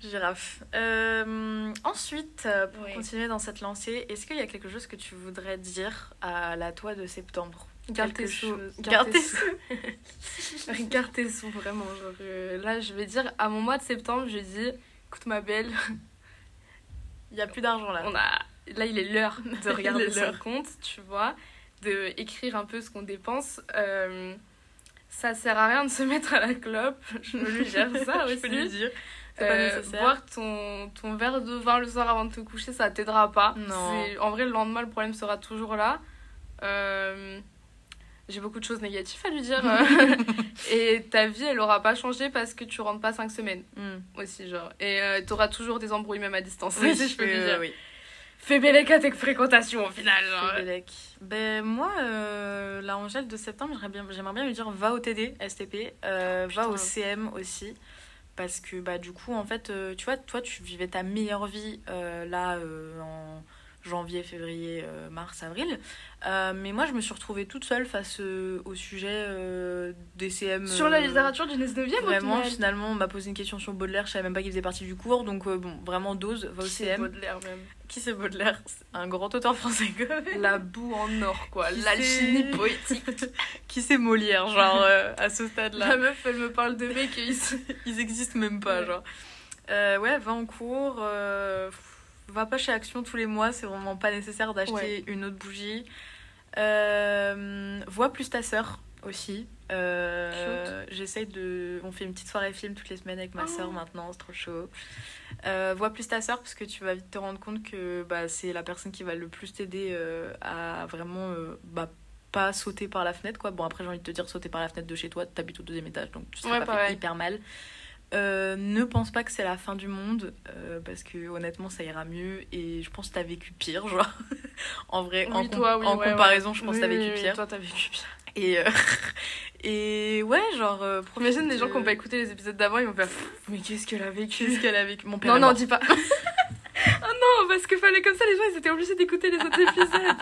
Girafe. Euh, ensuite, euh, pour continuer dans cette lancée, est-ce qu'il y a quelque chose que tu voudrais dire à la toi de septembre? Garde tes sous. Garde tes sous. Garde tes sous, vraiment. Genre, euh, là, je vais dire, à mon mois de septembre, je dis, écoute ma belle, il n'y a plus d'argent là. On a... Là, il est l'heure de regarder son compte, tu vois, de écrire un peu ce qu'on dépense. Euh, ça sert à rien de se mettre à la clope. Je peux lui dire ça aussi. je peux lui dire. Euh, boire ton, ton verre de vin le soir avant de te coucher, ça t'aidera pas. Non. En vrai, le lendemain, le problème sera toujours là. Euh, j'ai beaucoup de choses négatives à lui dire. et ta vie, elle aura pas changé parce que tu rentres pas 5 semaines. Hmm. Aussi, genre. Et euh, tu auras toujours des embrouilles, même à distance. Oui, je peux lui dire. Oui. Fais Bélec à tes fréquentations au final. Ben, moi, euh, la Angèle de septembre, j'aimerais bien, j'aimerais bien lui dire va au TD, STP, euh, va au CM aussi. Parce que bah, du coup, en fait, euh, tu vois, toi, tu vivais ta meilleure vie là en janvier, février, mars, avril. Euh, mais moi, je me suis retrouvée toute seule face euh, au sujet euh, des CM. Sur la littérature du 19e Vraiment, finalement, on m'a posé une question sur Baudelaire, je savais même pas qu'il faisait partie du cours, donc bon, vraiment dose, va au Qui CM. Baudelaire même. Qui c'est Baudelaire? Un grand auteur français quand même. La boue en or, quoi, l'alchimie poétique. Qui c'est Molière, genre, à ce stade-là? La meuf, elle me parle de mecs, ils... ils existent même pas, genre. ouais, va en cours va pas chez Action tous les mois, c'est vraiment pas nécessaire d'acheter une autre bougie. Euh, vois plus ta sœur aussi. Euh, J'essaye de. On fait une petite soirée film toutes les semaines avec ma oh. sœur maintenant, c'est trop chaud. Euh, vois plus ta sœur parce que tu vas vite te rendre compte que bah, c'est la personne qui va le plus t'aider euh, à vraiment bah, pas sauter par la fenêtre. quoi Bon, après, j'ai envie de te dire sauter par la fenêtre de chez toi, t'habites au deuxième étage donc tu seras pas hyper mal. Euh, ne pense pas que c'est la fin du monde euh, parce que honnêtement ça ira mieux et je pense que t'as vécu pire genre. En vrai en, comparaison je pense que t'as vécu pire. toi t'as vécu pire. Et euh, et ouais genre imagine des gens qui ont pas écouté les épisodes d'avant ils vont faire mais qu'est-ce qu'elle a vécu? qu'est-ce qu'elle a vécu? Mon père non non dis pas. Oh non parce qu'il fallait comme ça les gens ils étaient obligés d'écouter les autres épisodes.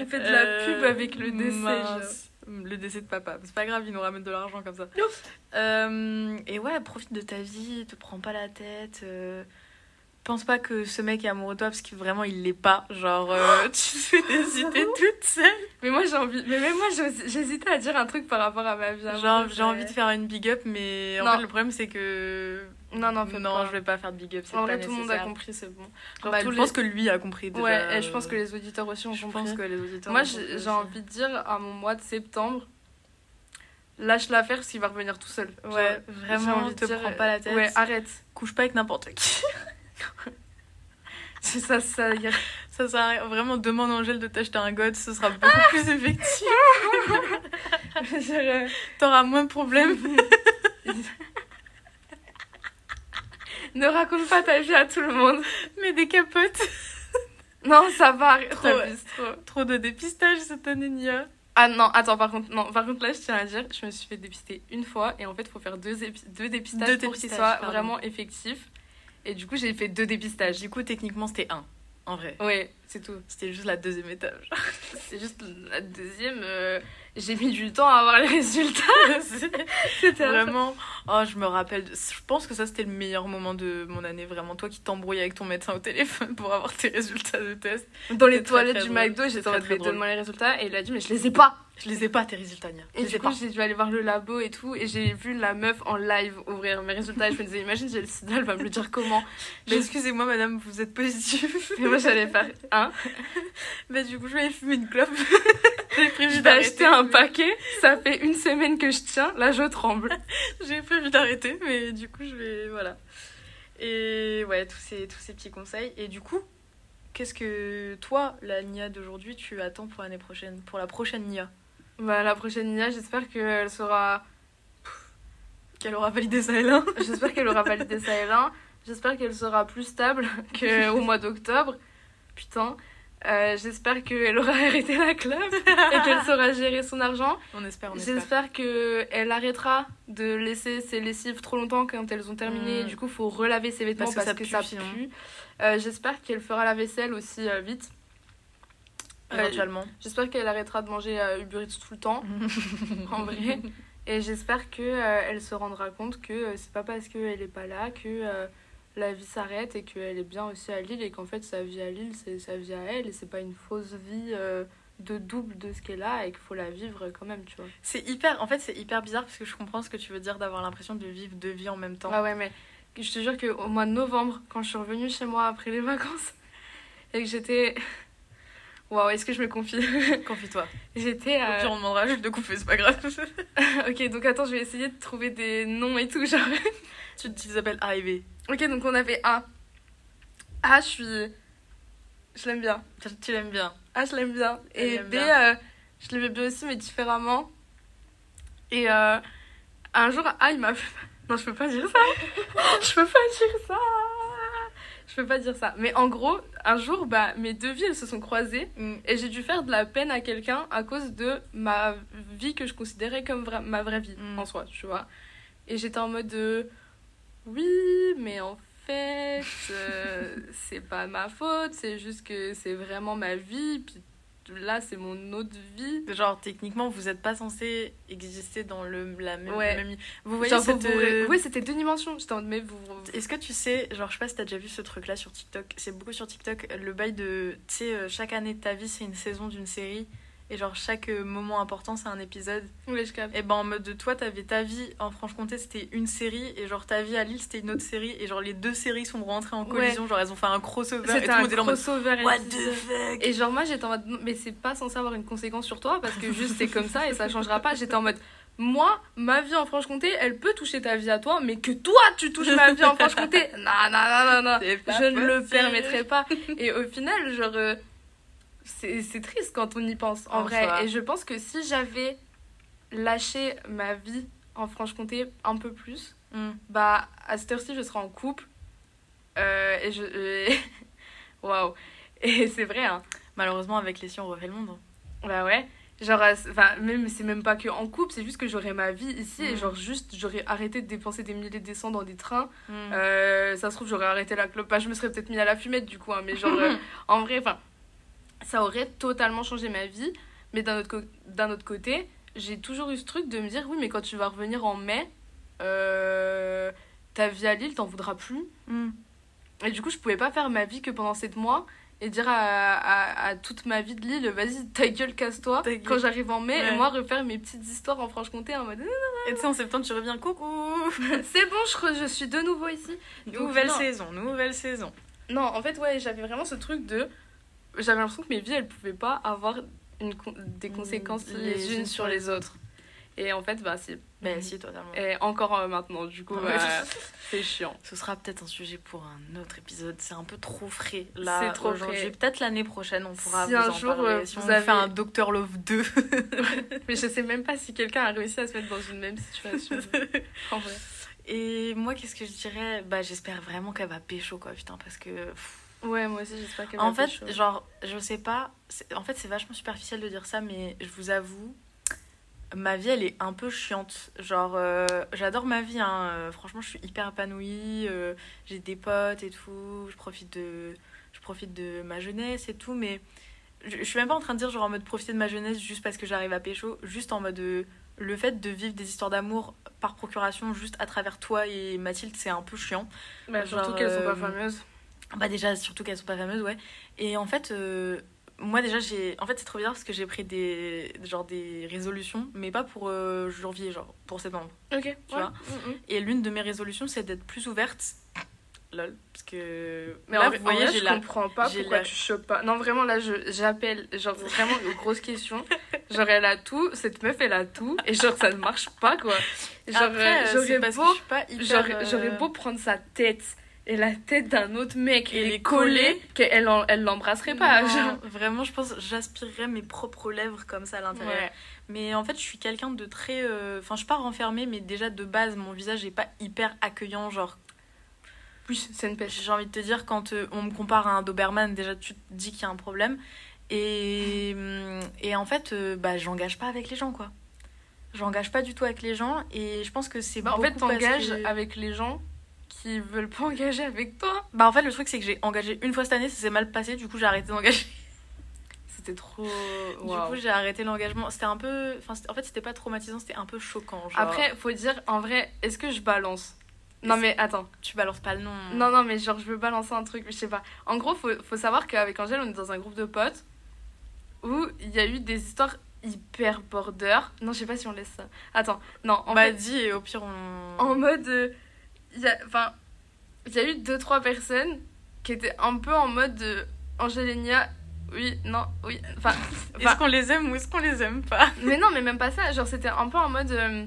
On fait de la pub avec le décès le décès de papa. C'est pas grave, il nous ramène de l'argent comme ça. Euh, et ouais, profite de ta vie, te prends pas la tête. Euh, pense pas que ce mec est amoureux de toi parce que vraiment il l'est pas. Genre, euh, tu fais des idées toute seule. Mais moi j'ai envie. Mais même moi j'hésitais à dire un truc par rapport à ma vie. Genre, j'ai envie de faire une big up, mais en fait, le problème c'est que non, non, non, je vais pas faire de big up. En vrai, tout le monde a compris, c'est bon. Bah, je pense que lui a compris déjà. Ouais, et je pense que les auditeurs aussi ont je compris. Pense que les auditeurs Moi, j'ai envie de dire à mon mois de septembre, lâche l'affaire s'il va revenir tout seul. Ouais, vraiment, envie te prends pas la tête. Ouais, arrête. Couche pas avec n'importe qui. c'est ça, ça, ça sert à rien. Vraiment, demande à Angèle de t'acheter un god, ce sera beaucoup plus effectif. T'auras moins de problèmes. Ne raconte pas ta vie à tout le monde. Mais des capotes. Non, ça va. Trop, trop. trop de dépistage cette année, Nia. Ah non, attends, par contre, non, par contre là, je tiens à dire, je me suis fait dépister une fois et en fait, il faut faire deux, deux dépistages pour qu'il soit vraiment effectif. Et du coup, j'ai fait deux dépistages. Du coup, techniquement, c'était un, en vrai. Oui, c'est tout. C'était juste la deuxième étape. c'est juste la deuxième. Euh, j'ai mis du temps à avoir les résultats. c'était vraiment. Oh, je me rappelle. Je pense que ça, c'était le meilleur moment de mon année. Vraiment, toi qui t'embrouilles avec ton médecin au téléphone pour avoir tes résultats de test. Dans les toilettes du McDo, j'étais en train de donner les résultats et il a dit, mais je les ai pas. Je les ai pas tes résultats, Nia. Et du coup, j'ai dû aller voir le labo et tout. Et j'ai vu la meuf en live ouvrir mes résultats. Et je me disais, imagine, j'ai le sida, elle va me le dire comment. Mais excusez-moi, madame, vous êtes positive. Et moi, j'allais faire Mais du coup, je vais fumer une clope. j'ai prévu d'acheter un paquet. Ça fait une semaine que je tiens. Là, je tremble. j'ai prévu d'arrêter, mais du coup, je vais. Voilà. Et ouais, tous ces, tous ces petits conseils. Et du coup, qu'est-ce que toi, la Nia d'aujourd'hui, tu attends pour l'année prochaine Pour la prochaine Nia? Bah, la prochaine Nia, j'espère qu'elle sera. Qu'elle aura validé ça L1. j'espère qu'elle aura validé ça L1. J'espère qu'elle sera plus stable qu'au mois d'octobre. Putain. Euh, j'espère qu'elle aura arrêté la club et qu'elle saura gérer son argent. On espère, on espère. J'espère qu'elle arrêtera de laisser ses lessives trop longtemps quand elles ont terminé. Mm. Du coup, il faut relaver ses vêtements parce, que, ça pue. Euh, j'espère qu'elle fera la vaisselle aussi euh, vite Éventuellement. J'espère qu'elle arrêtera de manger euh, Uber Eats tout le temps, en vrai. Et j'espère qu'elle euh, elle se rendra compte que euh, c'est pas parce qu'elle est pas là que la vie s'arrête et qu'elle est bien aussi à Lille et qu'en fait sa vie à Lille c'est sa vie à elle et c'est pas une fausse vie de double de ce qu'elle a et qu'il faut la vivre quand même, tu vois. C'est hyper, en fait c'est hyper bizarre parce que je comprends ce que tu veux dire d'avoir l'impression de vivre deux vies en même temps. Ah ouais mais je te jure qu'au mois de novembre quand je suis revenue chez moi après les vacances et que j'étais Waouh, est-ce que je me confie? Confie-toi. J'étais. Euh... Au pire, on demandera juste de couper, c'est pas grave. ok, donc attends, je vais essayer de trouver des noms et tout. Genre... tu, les appelles A et B. Ok, donc on avait A. A, je suis. Je l'aime bien. Tu l'aimes bien. A, je l'aime bien. Et B, euh, je l'aimais bien aussi, mais différemment. Et euh, un jour, A, il m'a. Non, je peux pas dire ça. je peux pas dire ça je peux pas dire ça. Mais en gros, un jour, bah, mes deux vies, elles se sont croisées. Mm. Et j'ai dû faire de la peine à quelqu'un à cause de ma vie que je considérais comme ma vraie vie mm. en soi, tu vois. Et j'étais en mode de... Oui, mais en fait, euh, c'est pas ma faute. C'est juste que c'est vraiment ma vie. Puis là c'est mon autre vie genre techniquement vous êtes pas censé exister dans le la même, ouais. vous voyez cette... Euh, oui c'était deux dimensions j'étais en mais vous est-ce que tu sais genre je sais pas si t'as déjà vu ce truc là sur TikTok c'est beaucoup sur TikTok le bail de tu sais euh, chaque année de ta vie c'est une saison d'une série et genre chaque euh, moment important c'est un épisode. Oui, je capte. Et ben en mode de toi t'avais ta vie en Franche-Comté c'était une série. Et genre ta vie à Lille c'était une autre série. Et genre les deux séries sont rentrées en collision. Genre elles ont fait un crossover et tout un crossover What the fuck? Et genre moi j'étais en mode mais c'est pas censé avoir une conséquence sur toi parce que juste c'est comme ça et ça changera pas. J'étais en mode moi, ma vie en Franche-Comté, elle peut toucher ta vie à toi, mais que toi, tu touches ma vie en Franche-Comté, non, non, non, non, non, je ne le permettrai pas. Et au final, genre, euh, c'est triste quand on y pense, en, vrai. Et je pense que si j'avais lâché ma vie en Franche-Comté un peu plus, hmm. bah, à cette heure-ci, je serais en couple. Euh, et je. Waouh! Et c'est vrai, hein. Malheureusement, avec les si, on refait le monde. Bah ouais. Genre, euh, enfin, même, c'est même pas que en couple, c'est juste que j'aurais ma vie ici et hmm. genre, juste, j'aurais arrêté de dépenser des milliers de cents dans des trains. Hmm. Euh, ça se trouve, j'aurais arrêté la clope. Bah, je me serais peut-être mis à la fumette du coup, hein, mais genre, en vrai, enfin, ça aurait totalement changé ma vie. Mais d'un autre, d'un autre côté, j'ai toujours eu ce truc de me dire oui, mais quand tu vas revenir en mai, euh, ta vie à Lille, t'en voudras plus. Mm. Et du coup, je pouvais pas faire ma vie que pendant 7 mois et dire à, à, toute ma vie de Lille, vas-y, ta gueule, casse-toi quand j'arrive en mai et moi refaire mes petites histoires en Franche-Comté en mode. Et tu sais, en septembre, tu reviens, coucou C'est bon, je, je suis de nouveau ici. Nouvelle saison, nouvelle saison. Non, en fait, ouais, j'avais vraiment ce truc de j'avais l'impression que mes vies, elles pouvaient pas avoir une des mm, conséquences les, unes sur les autres. Et en fait, bah, si. Mais si, totalement. Et encore euh, maintenant, du coup, bah, c'est chiant. Ce sera peut-être un sujet pour un autre épisode. C'est un peu trop frais là. C'est trop aujourd'hui. Peut-être l'année prochaine, on pourra si vous un en jour, parler. Euh, si vous on avez fait un Doctor Love 2. Mais je sais même pas si quelqu'un a réussi à se mettre dans une même situation. en vrai. Et moi, qu'est-ce que je dirais? Bah, j'espère vraiment qu'elle va pécho, quoi, putain, parce que. Ouais, moi aussi, j'espère qu'elle En va fait, pécho. genre, je sais pas. En fait, c'est vachement superficiel de dire ça, mais je vous avoue, ma vie, elle est un peu chiante. Genre, euh, j'adore ma vie, hein. euh, Franchement, je suis hyper épanouie. euh, J'ai des potes et tout. Je profite de, je profite de ma jeunesse et tout, mais je, je suis même pas en train de dire, genre, en mode profiter de ma jeunesse juste parce que j'arrive à pécho. Juste en mode. euh, le fait de vivre des histoires d'amour par procuration juste à travers toi et Mathilde, c'est un peu chiant. Bah, surtout genre, qu'elles sont pas fameuses. Bah déjà, surtout qu'elles sont pas fameuses, ouais. Et en fait, euh, moi déjà, j'ai... En fait, c'est trop bizarre parce que j'ai pris des... Genre des résolutions, mais pas pour euh, janvier, genre pour septembre. Ok, tu vois. Mm, mm. Et l'une de mes résolutions, c'est d'être plus ouverte. Lol. Parce que... Mais là, en, vous voyez, j'ai je la... comprends pas pourquoi la- tu chopes pas. Non, vraiment, là, je- j'appelle, genre, vraiment une grosse question. Genre, elle a tout, cette meuf, elle a tout, et genre, ça ne marche pas, quoi. Genre, Après, euh, j'aurais beau, pas hyper... j'aurais j'aurais beau prendre sa tête et la tête d'un autre mec Et et les coller, qu'elle elle l'embrasserait pas. non, genre. Vraiment, je pense j'aspirerais mes propres lèvres comme ça à l'intérieur. Ouais. Mais en fait, je suis quelqu'un de très. euh, Enfin, je suis pas renfermée, mais déjà de base, mon visage est pas hyper accueillant. Genre, Oui, c'est une pêche. j'ai envie de te dire, quand euh, on me compare à un Doberman, déjà tu te dis qu'il y a un problème. Et, et en fait, euh, bah, j'engage pas avec les gens, quoi. J'engage pas du tout avec les gens. Et je pense que c'est. Bah, en fait, t'engages que- avec les gens qui veulent pas engager avec toi. Bah, en fait, le truc, c'est que j'ai engagé une fois cette année, ça s'est mal passé, du coup, j'ai arrêté d'engager. C'était trop. Du Waouh. coup, j'ai arrêté l'engagement. C'était un peu. Enfin, en fait, c'était pas traumatisant, c'était un peu choquant. Genre, Après, faut dire, en vrai, est-ce que je balance? Non, mais attends. tu balances pas le nom. Non, non, mais genre, je veux balancer un truc, mais je sais pas. En gros, faut, faut savoir qu'avec Angèle, on est dans un groupe de potes où il y a eu des histoires hyper border. Non, je sais pas si on laisse ça. Attends, non, en bah, fait, dis, et au pire, on. en mode. euh, y a- Enfin, il y a eu deux, trois personnes qui étaient un peu en mode. Angèle et Nia, oui, non, oui. Enfin, Est-ce qu'on les aime ou est-ce qu'on les aime pas? Mais non, mais même pas ça. Genre, c'était un peu en mode. euh,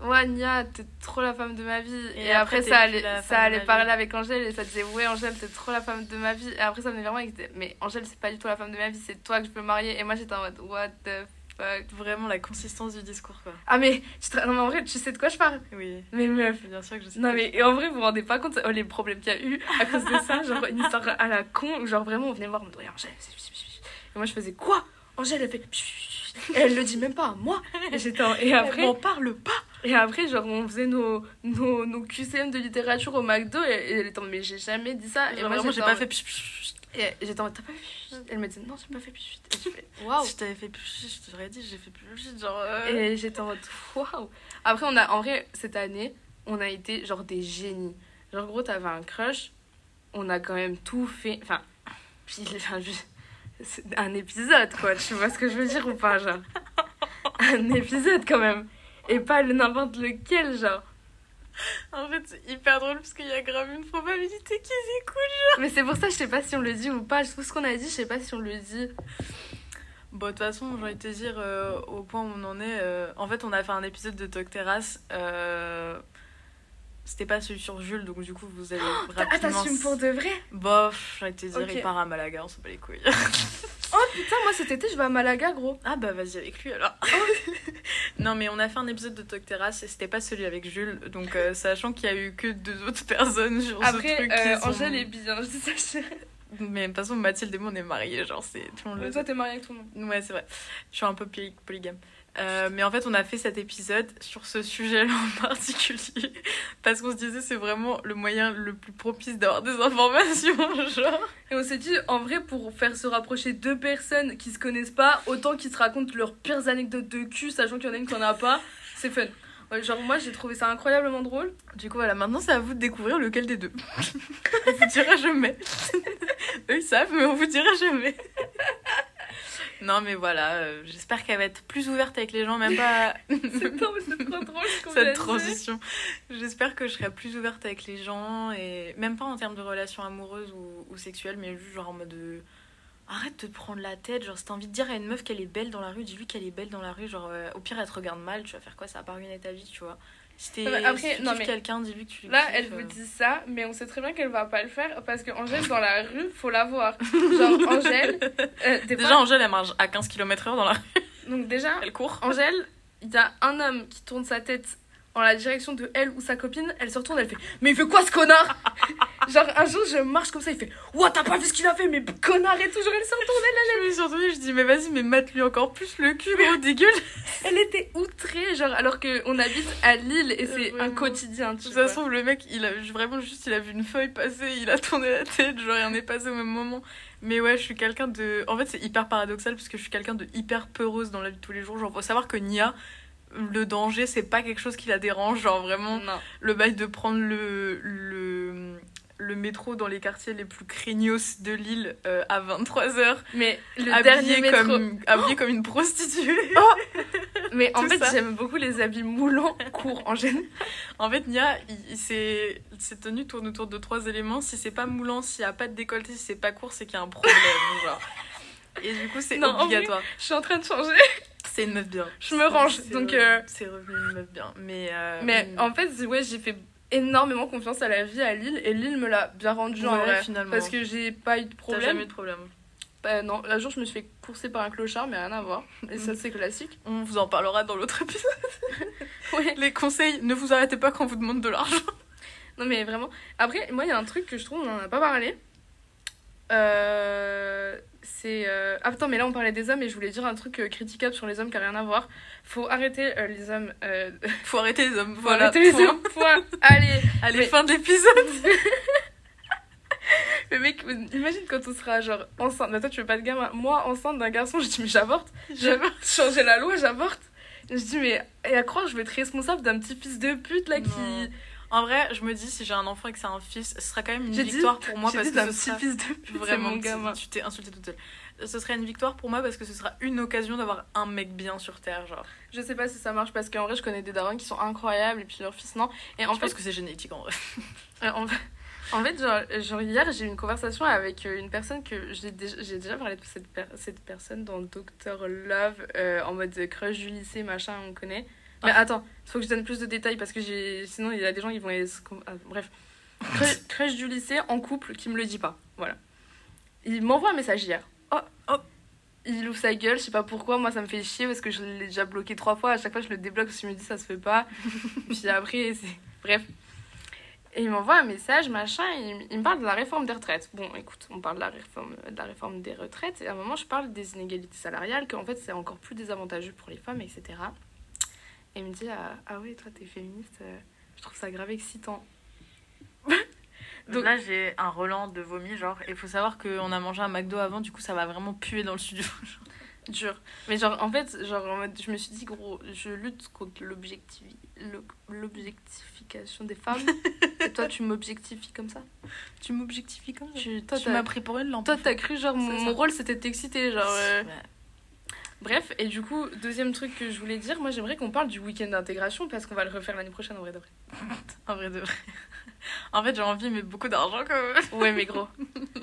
Ouais, Nia, t'es trop la femme de ma vie. Et, Et après, ça allait, la ça de allait parler avec Angèle et ça disait Ouais, Angèle, t'es trop la femme de ma vie. Et après, ça venait vers moi et disait Mais Angèle, c'est pas du tout la femme de ma vie, c'est toi que je peux marier. Et moi, j'étais en mode What the fuck. Vraiment la consistance du discours, quoi. Ah, mais, tu te- non, mais en vrai, tu sais de quoi je parle? Oui, Mais meuf. bien sûr que je sais. Non, pas. mais et en vrai, vous vous rendez pas compte oh, les problèmes qu'il y a eu à cause de ça. Genre, une histoire à la con où, genre, vraiment, on venait voir, on me disait Angèle. Et moi, je faisais Quoi? Angèle, elle fait. Et elle le dit même pas à moi. Et j'étais en- Et après. Elle m'en parle pas Et après, genre, on faisait nos, nos, nos QCM de littérature au McDo et, et elle était en mais j'ai jamais dit ça. Et Genre, moi, j'ai pas fait. Et j'étais en mode, t'as pas fait Elle me disait, non, j'ai pas fait pchit. Et je fais, waouh. Si je t'avais fait pchit, je t'aurais dit, j'ai fait pchit, genre. euh, Et j'étais en mode, waouh. Après, on a, en vrai, cette année, on a été genre des génies. Genre, gros, t'avais un crush, on a quand même tout fait. Enfin, puis, enfin, c'est un épisode, quoi. Tu vois ce que je veux dire ou pas, genre? Un épisode quand même. Et pas le n'importe lequel, genre. En fait, c'est hyper drôle parce qu'il y a grave une probabilité qu'ils écoutent. Mais c'est pour ça, je sais pas si on le dit ou pas. Tout ce qu'on a dit, je sais pas si on le dit. Bon, de toute façon, j'ai envie de te dire, euh, au point où on en est, euh, en fait, on a fait un épisode de Talk Terrace. euh, C'était pas celui sur Jules, donc du coup, vous allez Ah, rapidement... t'assumes pour de vrai Bof, de te dire, Ok. il part à Malaga, on s'en bat les couilles. Oh putain, moi cet été, je vais à Malaga, gros. Ah bah vas-y avec lui alors. non mais on a fait un épisode de Talk Terrace et c'était pas celui avec Jules, donc euh, sachant qu'il y a eu que deux autres personnes sur ce Après, truc. euh, qui sont- Angèle est bien, je dis ça. Mais de toute façon Mathilde et moi on est mariés, genre c'est tout le monde Mais toi, t'es mariée avec tout le monde. Ouais c'est vrai, je suis un peu poly- polygame. Euh, mais en fait on a fait cet épisode sur ce sujet-là en particulier parce qu'on se disait c'est vraiment le moyen le plus propice d'avoir des informations genre. Et on s'est dit, en vrai, pour faire se rapprocher deux personnes qui se connaissent pas, autant qu'ils se racontent leurs pires anecdotes de cul, sachant qu'il y en a une qui en a pas, c'est fun. Genre, moi, j'ai trouvé ça incroyablement drôle. Du coup, voilà, maintenant c'est à vous de découvrir lequel des deux. on vous dira jamais. Eux ils savent, mais on vous dira jamais. Non, mais voilà, euh, j'espère qu'elle va être plus ouverte avec les gens, même pas C'est c'est trop drôle ce cette transition. J'espère que je serai plus ouverte avec les gens, et même pas en termes de relations amoureuses ou, ou sexuelles, mais juste genre en mode. de- Arrête de te prendre la tête, genre si t'as envie de dire à une meuf qu'elle est belle dans la rue, dis-lui qu'elle est belle dans la rue, genre euh, au pire elle te regarde mal, tu vas faire quoi, ça va pas ruiner ta vie, tu vois. Si après, si tu non, mais quelqu'un, dis-lui que tu le Là, kiffes, elle euh. vous dit ça, mais on sait très bien qu'elle va pas le faire parce qu'Angèle, dans la rue, faut la voir. Genre, Angèle, euh, Déjà, fois- Angèle, elle marche à 15 km/h dans la rue. donc déjà, Elle court. Angèle, il y a un homme qui tourne sa tête en la direction de elle ou sa copine, elle se retourne, elle fait Mais il fait quoi ce connard? Genre un jour je marche comme ça, il fait Ouah, t'as pas vu ce qu'il a fait, mais connard et tout. Genre elle se retourne, elle, Je me suis retournée, je dis Mais vas-y, mais mate-lui encore plus le cul, gros dégueule. elle était outrée, genre alors qu'on habite à Lille et c'est un quotidien. Tu de toute façon, le mec, il a vraiment juste, il a vu une feuille passer, il a tourné la tête, genre rien n'est passé au même moment. Mais ouais, je suis quelqu'un de. En fait, c'est hyper paradoxal parce que je suis quelqu'un de hyper peureuse dans la vie de tous les jours. Genre, faut savoir que Nia, le danger, c'est pas quelque chose qui la dérange. Genre, vraiment, le bail de prendre le, le, le métro dans les quartiers les plus craignos de Lille euh, à 23h. Mais le dernier métro. Comme, comme une prostituée. Oh mais en fait, j'aime beaucoup les habits moulants courts en général. En fait, Nia, ses, tenues tournent autour de trois éléments. Si c'est pas moulant, s'il y a pas de décolleté, si c'est pas court, c'est qu'il y a un problème. genre. Et du coup, c'est obligatoire. je suis en train de changer. C'est une meuf bien. Je me range. Donc. Euh, c'est revenu une meuf bien. Mais. Euh, mais en fait, ouais, j'ai fait énormément confiance à la vie à Lille et Lille me l'a bien rendu en vrai finalement parce que j'ai pas eu de problème. T'as jamais eu de problème. Bah, non, un jour je me suis fait courser par un clochard mais rien à voir et ça mm. c'est classique. On vous en parlera dans l'autre épisode. ouais. Les conseils, ne vous arrêtez pas quand on vous demande de l'argent. Non mais vraiment. Après moi il y a un truc que je trouve on en a pas parlé. Euh, c'est. Euh... Ah, attends, mais là on parlait des hommes et je voulais dire un truc euh, critiquable sur les hommes qui n'a rien à voir. Faut arrêter euh, les hommes. Faut arrêter les hommes, Faut voilà. arrêter les hommes, point. Allez, Allez, fin de l'épisode. mais mec, imagine quand on sera genre enceinte. Mais toi, tu veux pas de gamin? Moi, enceinte d'un garçon, je dis, mais j'avorte. J'avorte. Changer la loi, j'avorte. Je dis, mais. Et à croire, je vais être responsable d'un petit fils de pute là qui. En vrai, je me dis, si j'ai un enfant et que c'est un fils, ce sera quand même une victoire pour moi parce que ce sera... fils de vraiment mon gamin. Tu t'es insulté toute seule. Ce serait une victoire pour moi parce que ce sera une occasion d'avoir un mec bien sur terre, genre. Je sais pas si ça marche parce qu'en vrai, je connais des darons qui sont incroyables et puis leur fils non. Et en je pense que c'est génétique en vrai. en fait, en fait genre, genre hier, j'ai eu une conversation avec euh, une personne que j'ai déjà, déjà parlé de cette, cette personne dans Doctor Love euh, en mode crush du lycée, machin, on connaît. Mais attends, il faut que je donne plus de détails parce que j'ai sinon il y a des gens qui vont. Ah, bref. Crush du lycée en couple qui me le dit pas. Voilà. Il m'envoie un message hier. Oh, oh. Il ouvre sa gueule, je sais pas pourquoi. Moi, ça me fait chier parce que je l'ai déjà bloqué trois fois. À chaque fois, je le débloque parce que je me dis ça se fait pas. Puis après, c'est. Bref. Et il m'envoie un message, machin, il, il, me parle de la réforme des retraites. Bon, écoute, on parle de la réforme, de la réforme des retraites, et à un moment, je parle des inégalités salariales, qu'en fait, c'est encore plus désavantageux pour les femmes, etc. Et il me dit ah, ah ouais, toi t'es féministe, euh, je trouve ça grave excitant. Donc là, j'ai un Roland de vomi, genre. Et il faut savoir qu'on a mangé un McDo avant, du coup, ça va vraiment puer dans le studio. Dur. Mais genre, en fait, genre, je me suis dit, gros, je lutte contre l'objectification des femmes. et toi, tu m'objectifies comme ça? Tu m'objectifies comme ça? Tu, toi, tu m'as pris pour une lampe. Toi, t'as cru, genre, mon, rôle, c'était de t'exciter, genre... Euh, Bref, et du coup, deuxième truc que je voulais dire, moi j'aimerais qu'on parle du week-end d'intégration parce qu'on va le refaire l'année prochaine en vrai de vrai. en vrai de vrai. En fait, j'ai envie, mais beaucoup d'argent quand même. Ouais, mais gros.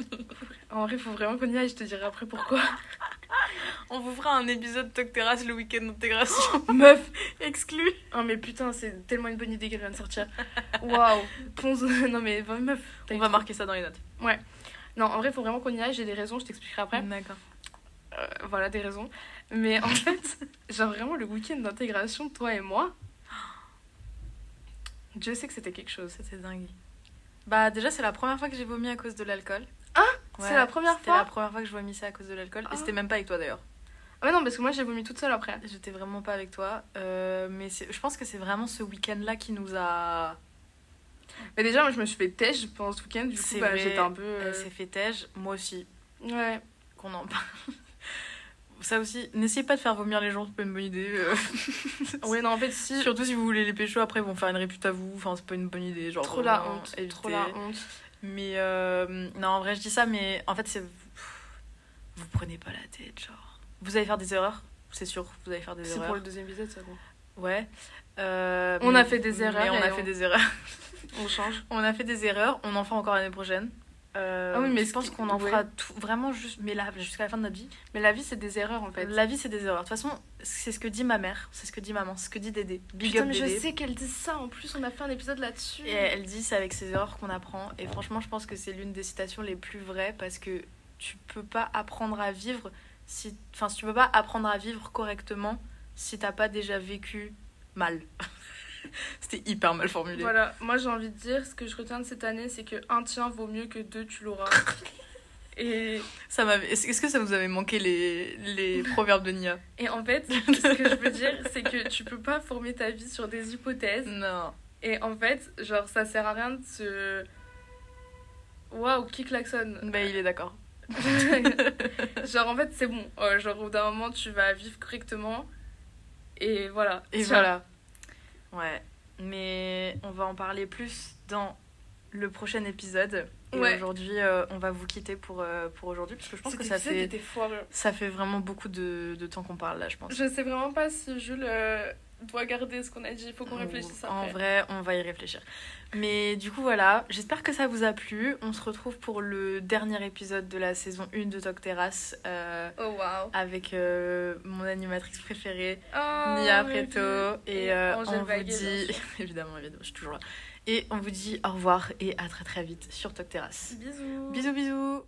en vrai, faut vraiment qu'on y aille, je te dirai après pourquoi. On vous fera un épisode Talk Terrasse le week-end d'intégration. Meuf Exclu Oh, mais putain, c'est tellement une bonne idée qu'elle vient de sortir. Waouh Ponce. Non, mais meuf. On va marquer ça dans les notes. Ouais. Non, en vrai, faut vraiment qu'on y aille, j'ai des raisons, je t'expliquerai après. D'accord. Euh, voilà, des raisons. Mais en fait, genre vraiment le week-end d'intégration, toi et moi, je sais que c'était quelque chose. C'était dingue. Bah déjà c'est la première fois que j'ai vomi à cause de l'alcool. Ah C'est la première fois C'était la première fois que je vomissais à cause de l'alcool. Et c'était ah. même pas avec toi d'ailleurs. Ah ouais non parce que moi j'ai vomi toute seule après. J'étais vraiment pas avec toi. Euh, mais je pense que c'est vraiment ce week-end là qui nous a... Mais déjà moi je me suis fait têche pendant ce week-end. Du coup bah, j'étais un peu... Elle euh, s'est fait têche, moi aussi. Ouais. Qu'on en parle ça aussi, n'essayez pas de faire vomir les gens, c'est pas une bonne idée. Euh. ouais, non, en fait, si. Surtout si vous voulez les pécho, après ils vont faire une répute à vous, enfin, c'est pas une bonne idée. Genre, trop la honte, trop la honte. Mais euh, non, en vrai, je dis ça, mais en fait, c'est. Vous prenez pas la tête, genre. Vous allez faire des erreurs, c'est sûr, vous allez faire des erreurs. C'est pour le deuxième épisode, ça, quoi. Ouais. Euh, on a fait des erreurs. on a fait des erreurs. on change. On a fait des erreurs, on en fera encore l'année prochaine. Euh, ah oui, mais je pense qu'on en fera tout, vraiment juste, mais jusqu'à la fin de notre vie. Mais la vie, c'est des erreurs en fait. La vie, c'est des erreurs. De toute façon, c'est ce que dit ma mère, c'est ce que dit maman, c'est ce que dit Dédé. Big Putain, mais je sais qu'elle dit ça. En plus, on a fait un épisode là-dessus. Et elle dit c'est avec ces erreurs qu'on apprend. Et franchement, je pense que c'est l'une des citations les plus vraies parce que tu peux pas apprendre à vivre si, enfin, si tu peux pas apprendre à vivre correctement si t'as pas déjà vécu mal. C'était hyper mal formulé. Voilà, moi j'ai envie de dire, ce que je retiens de cette année, c'est que un tien vaut mieux que deux, tu l'auras. Et ça m'avait. Est-ce que ça vous avait manqué les, les proverbes de Nia? Et en fait, ce que je veux dire, c'est que tu peux pas former ta vie sur des hypothèses. Non. Et en fait, genre, ça sert à rien de se. Waouh, qui klaxonne Bah, il est d'accord. genre, en fait, c'est bon. Euh, genre, au bout d'un moment, tu vas vivre correctement. Et voilà. Et voilà. Ouais. Mais on va en parler plus dans le prochain épisode. Et aujourd'hui, euh, on va vous quitter pour, euh, pour aujourd'hui parce que je pense que ça fait, ça fait vraiment beaucoup de, de temps qu'on parle là, je pense. Je sais vraiment pas si Jules euh, doit garder ce qu'on a dit, il faut qu'on réfléchisse après. En vrai, on va y réfléchir. Mais du coup, voilà, j'espère que ça vous a plu. On se retrouve pour le dernier épisode de la saison 1 de Talk Terrace. oh wow! Avec mon animatrice préférée, oh, Nia Preto. Et, on vous dit, évidemment, évidemment, je suis toujours là. Et on vous dit au revoir et à très très vite sur Talk Terrace. Bisous. Bisous bisous.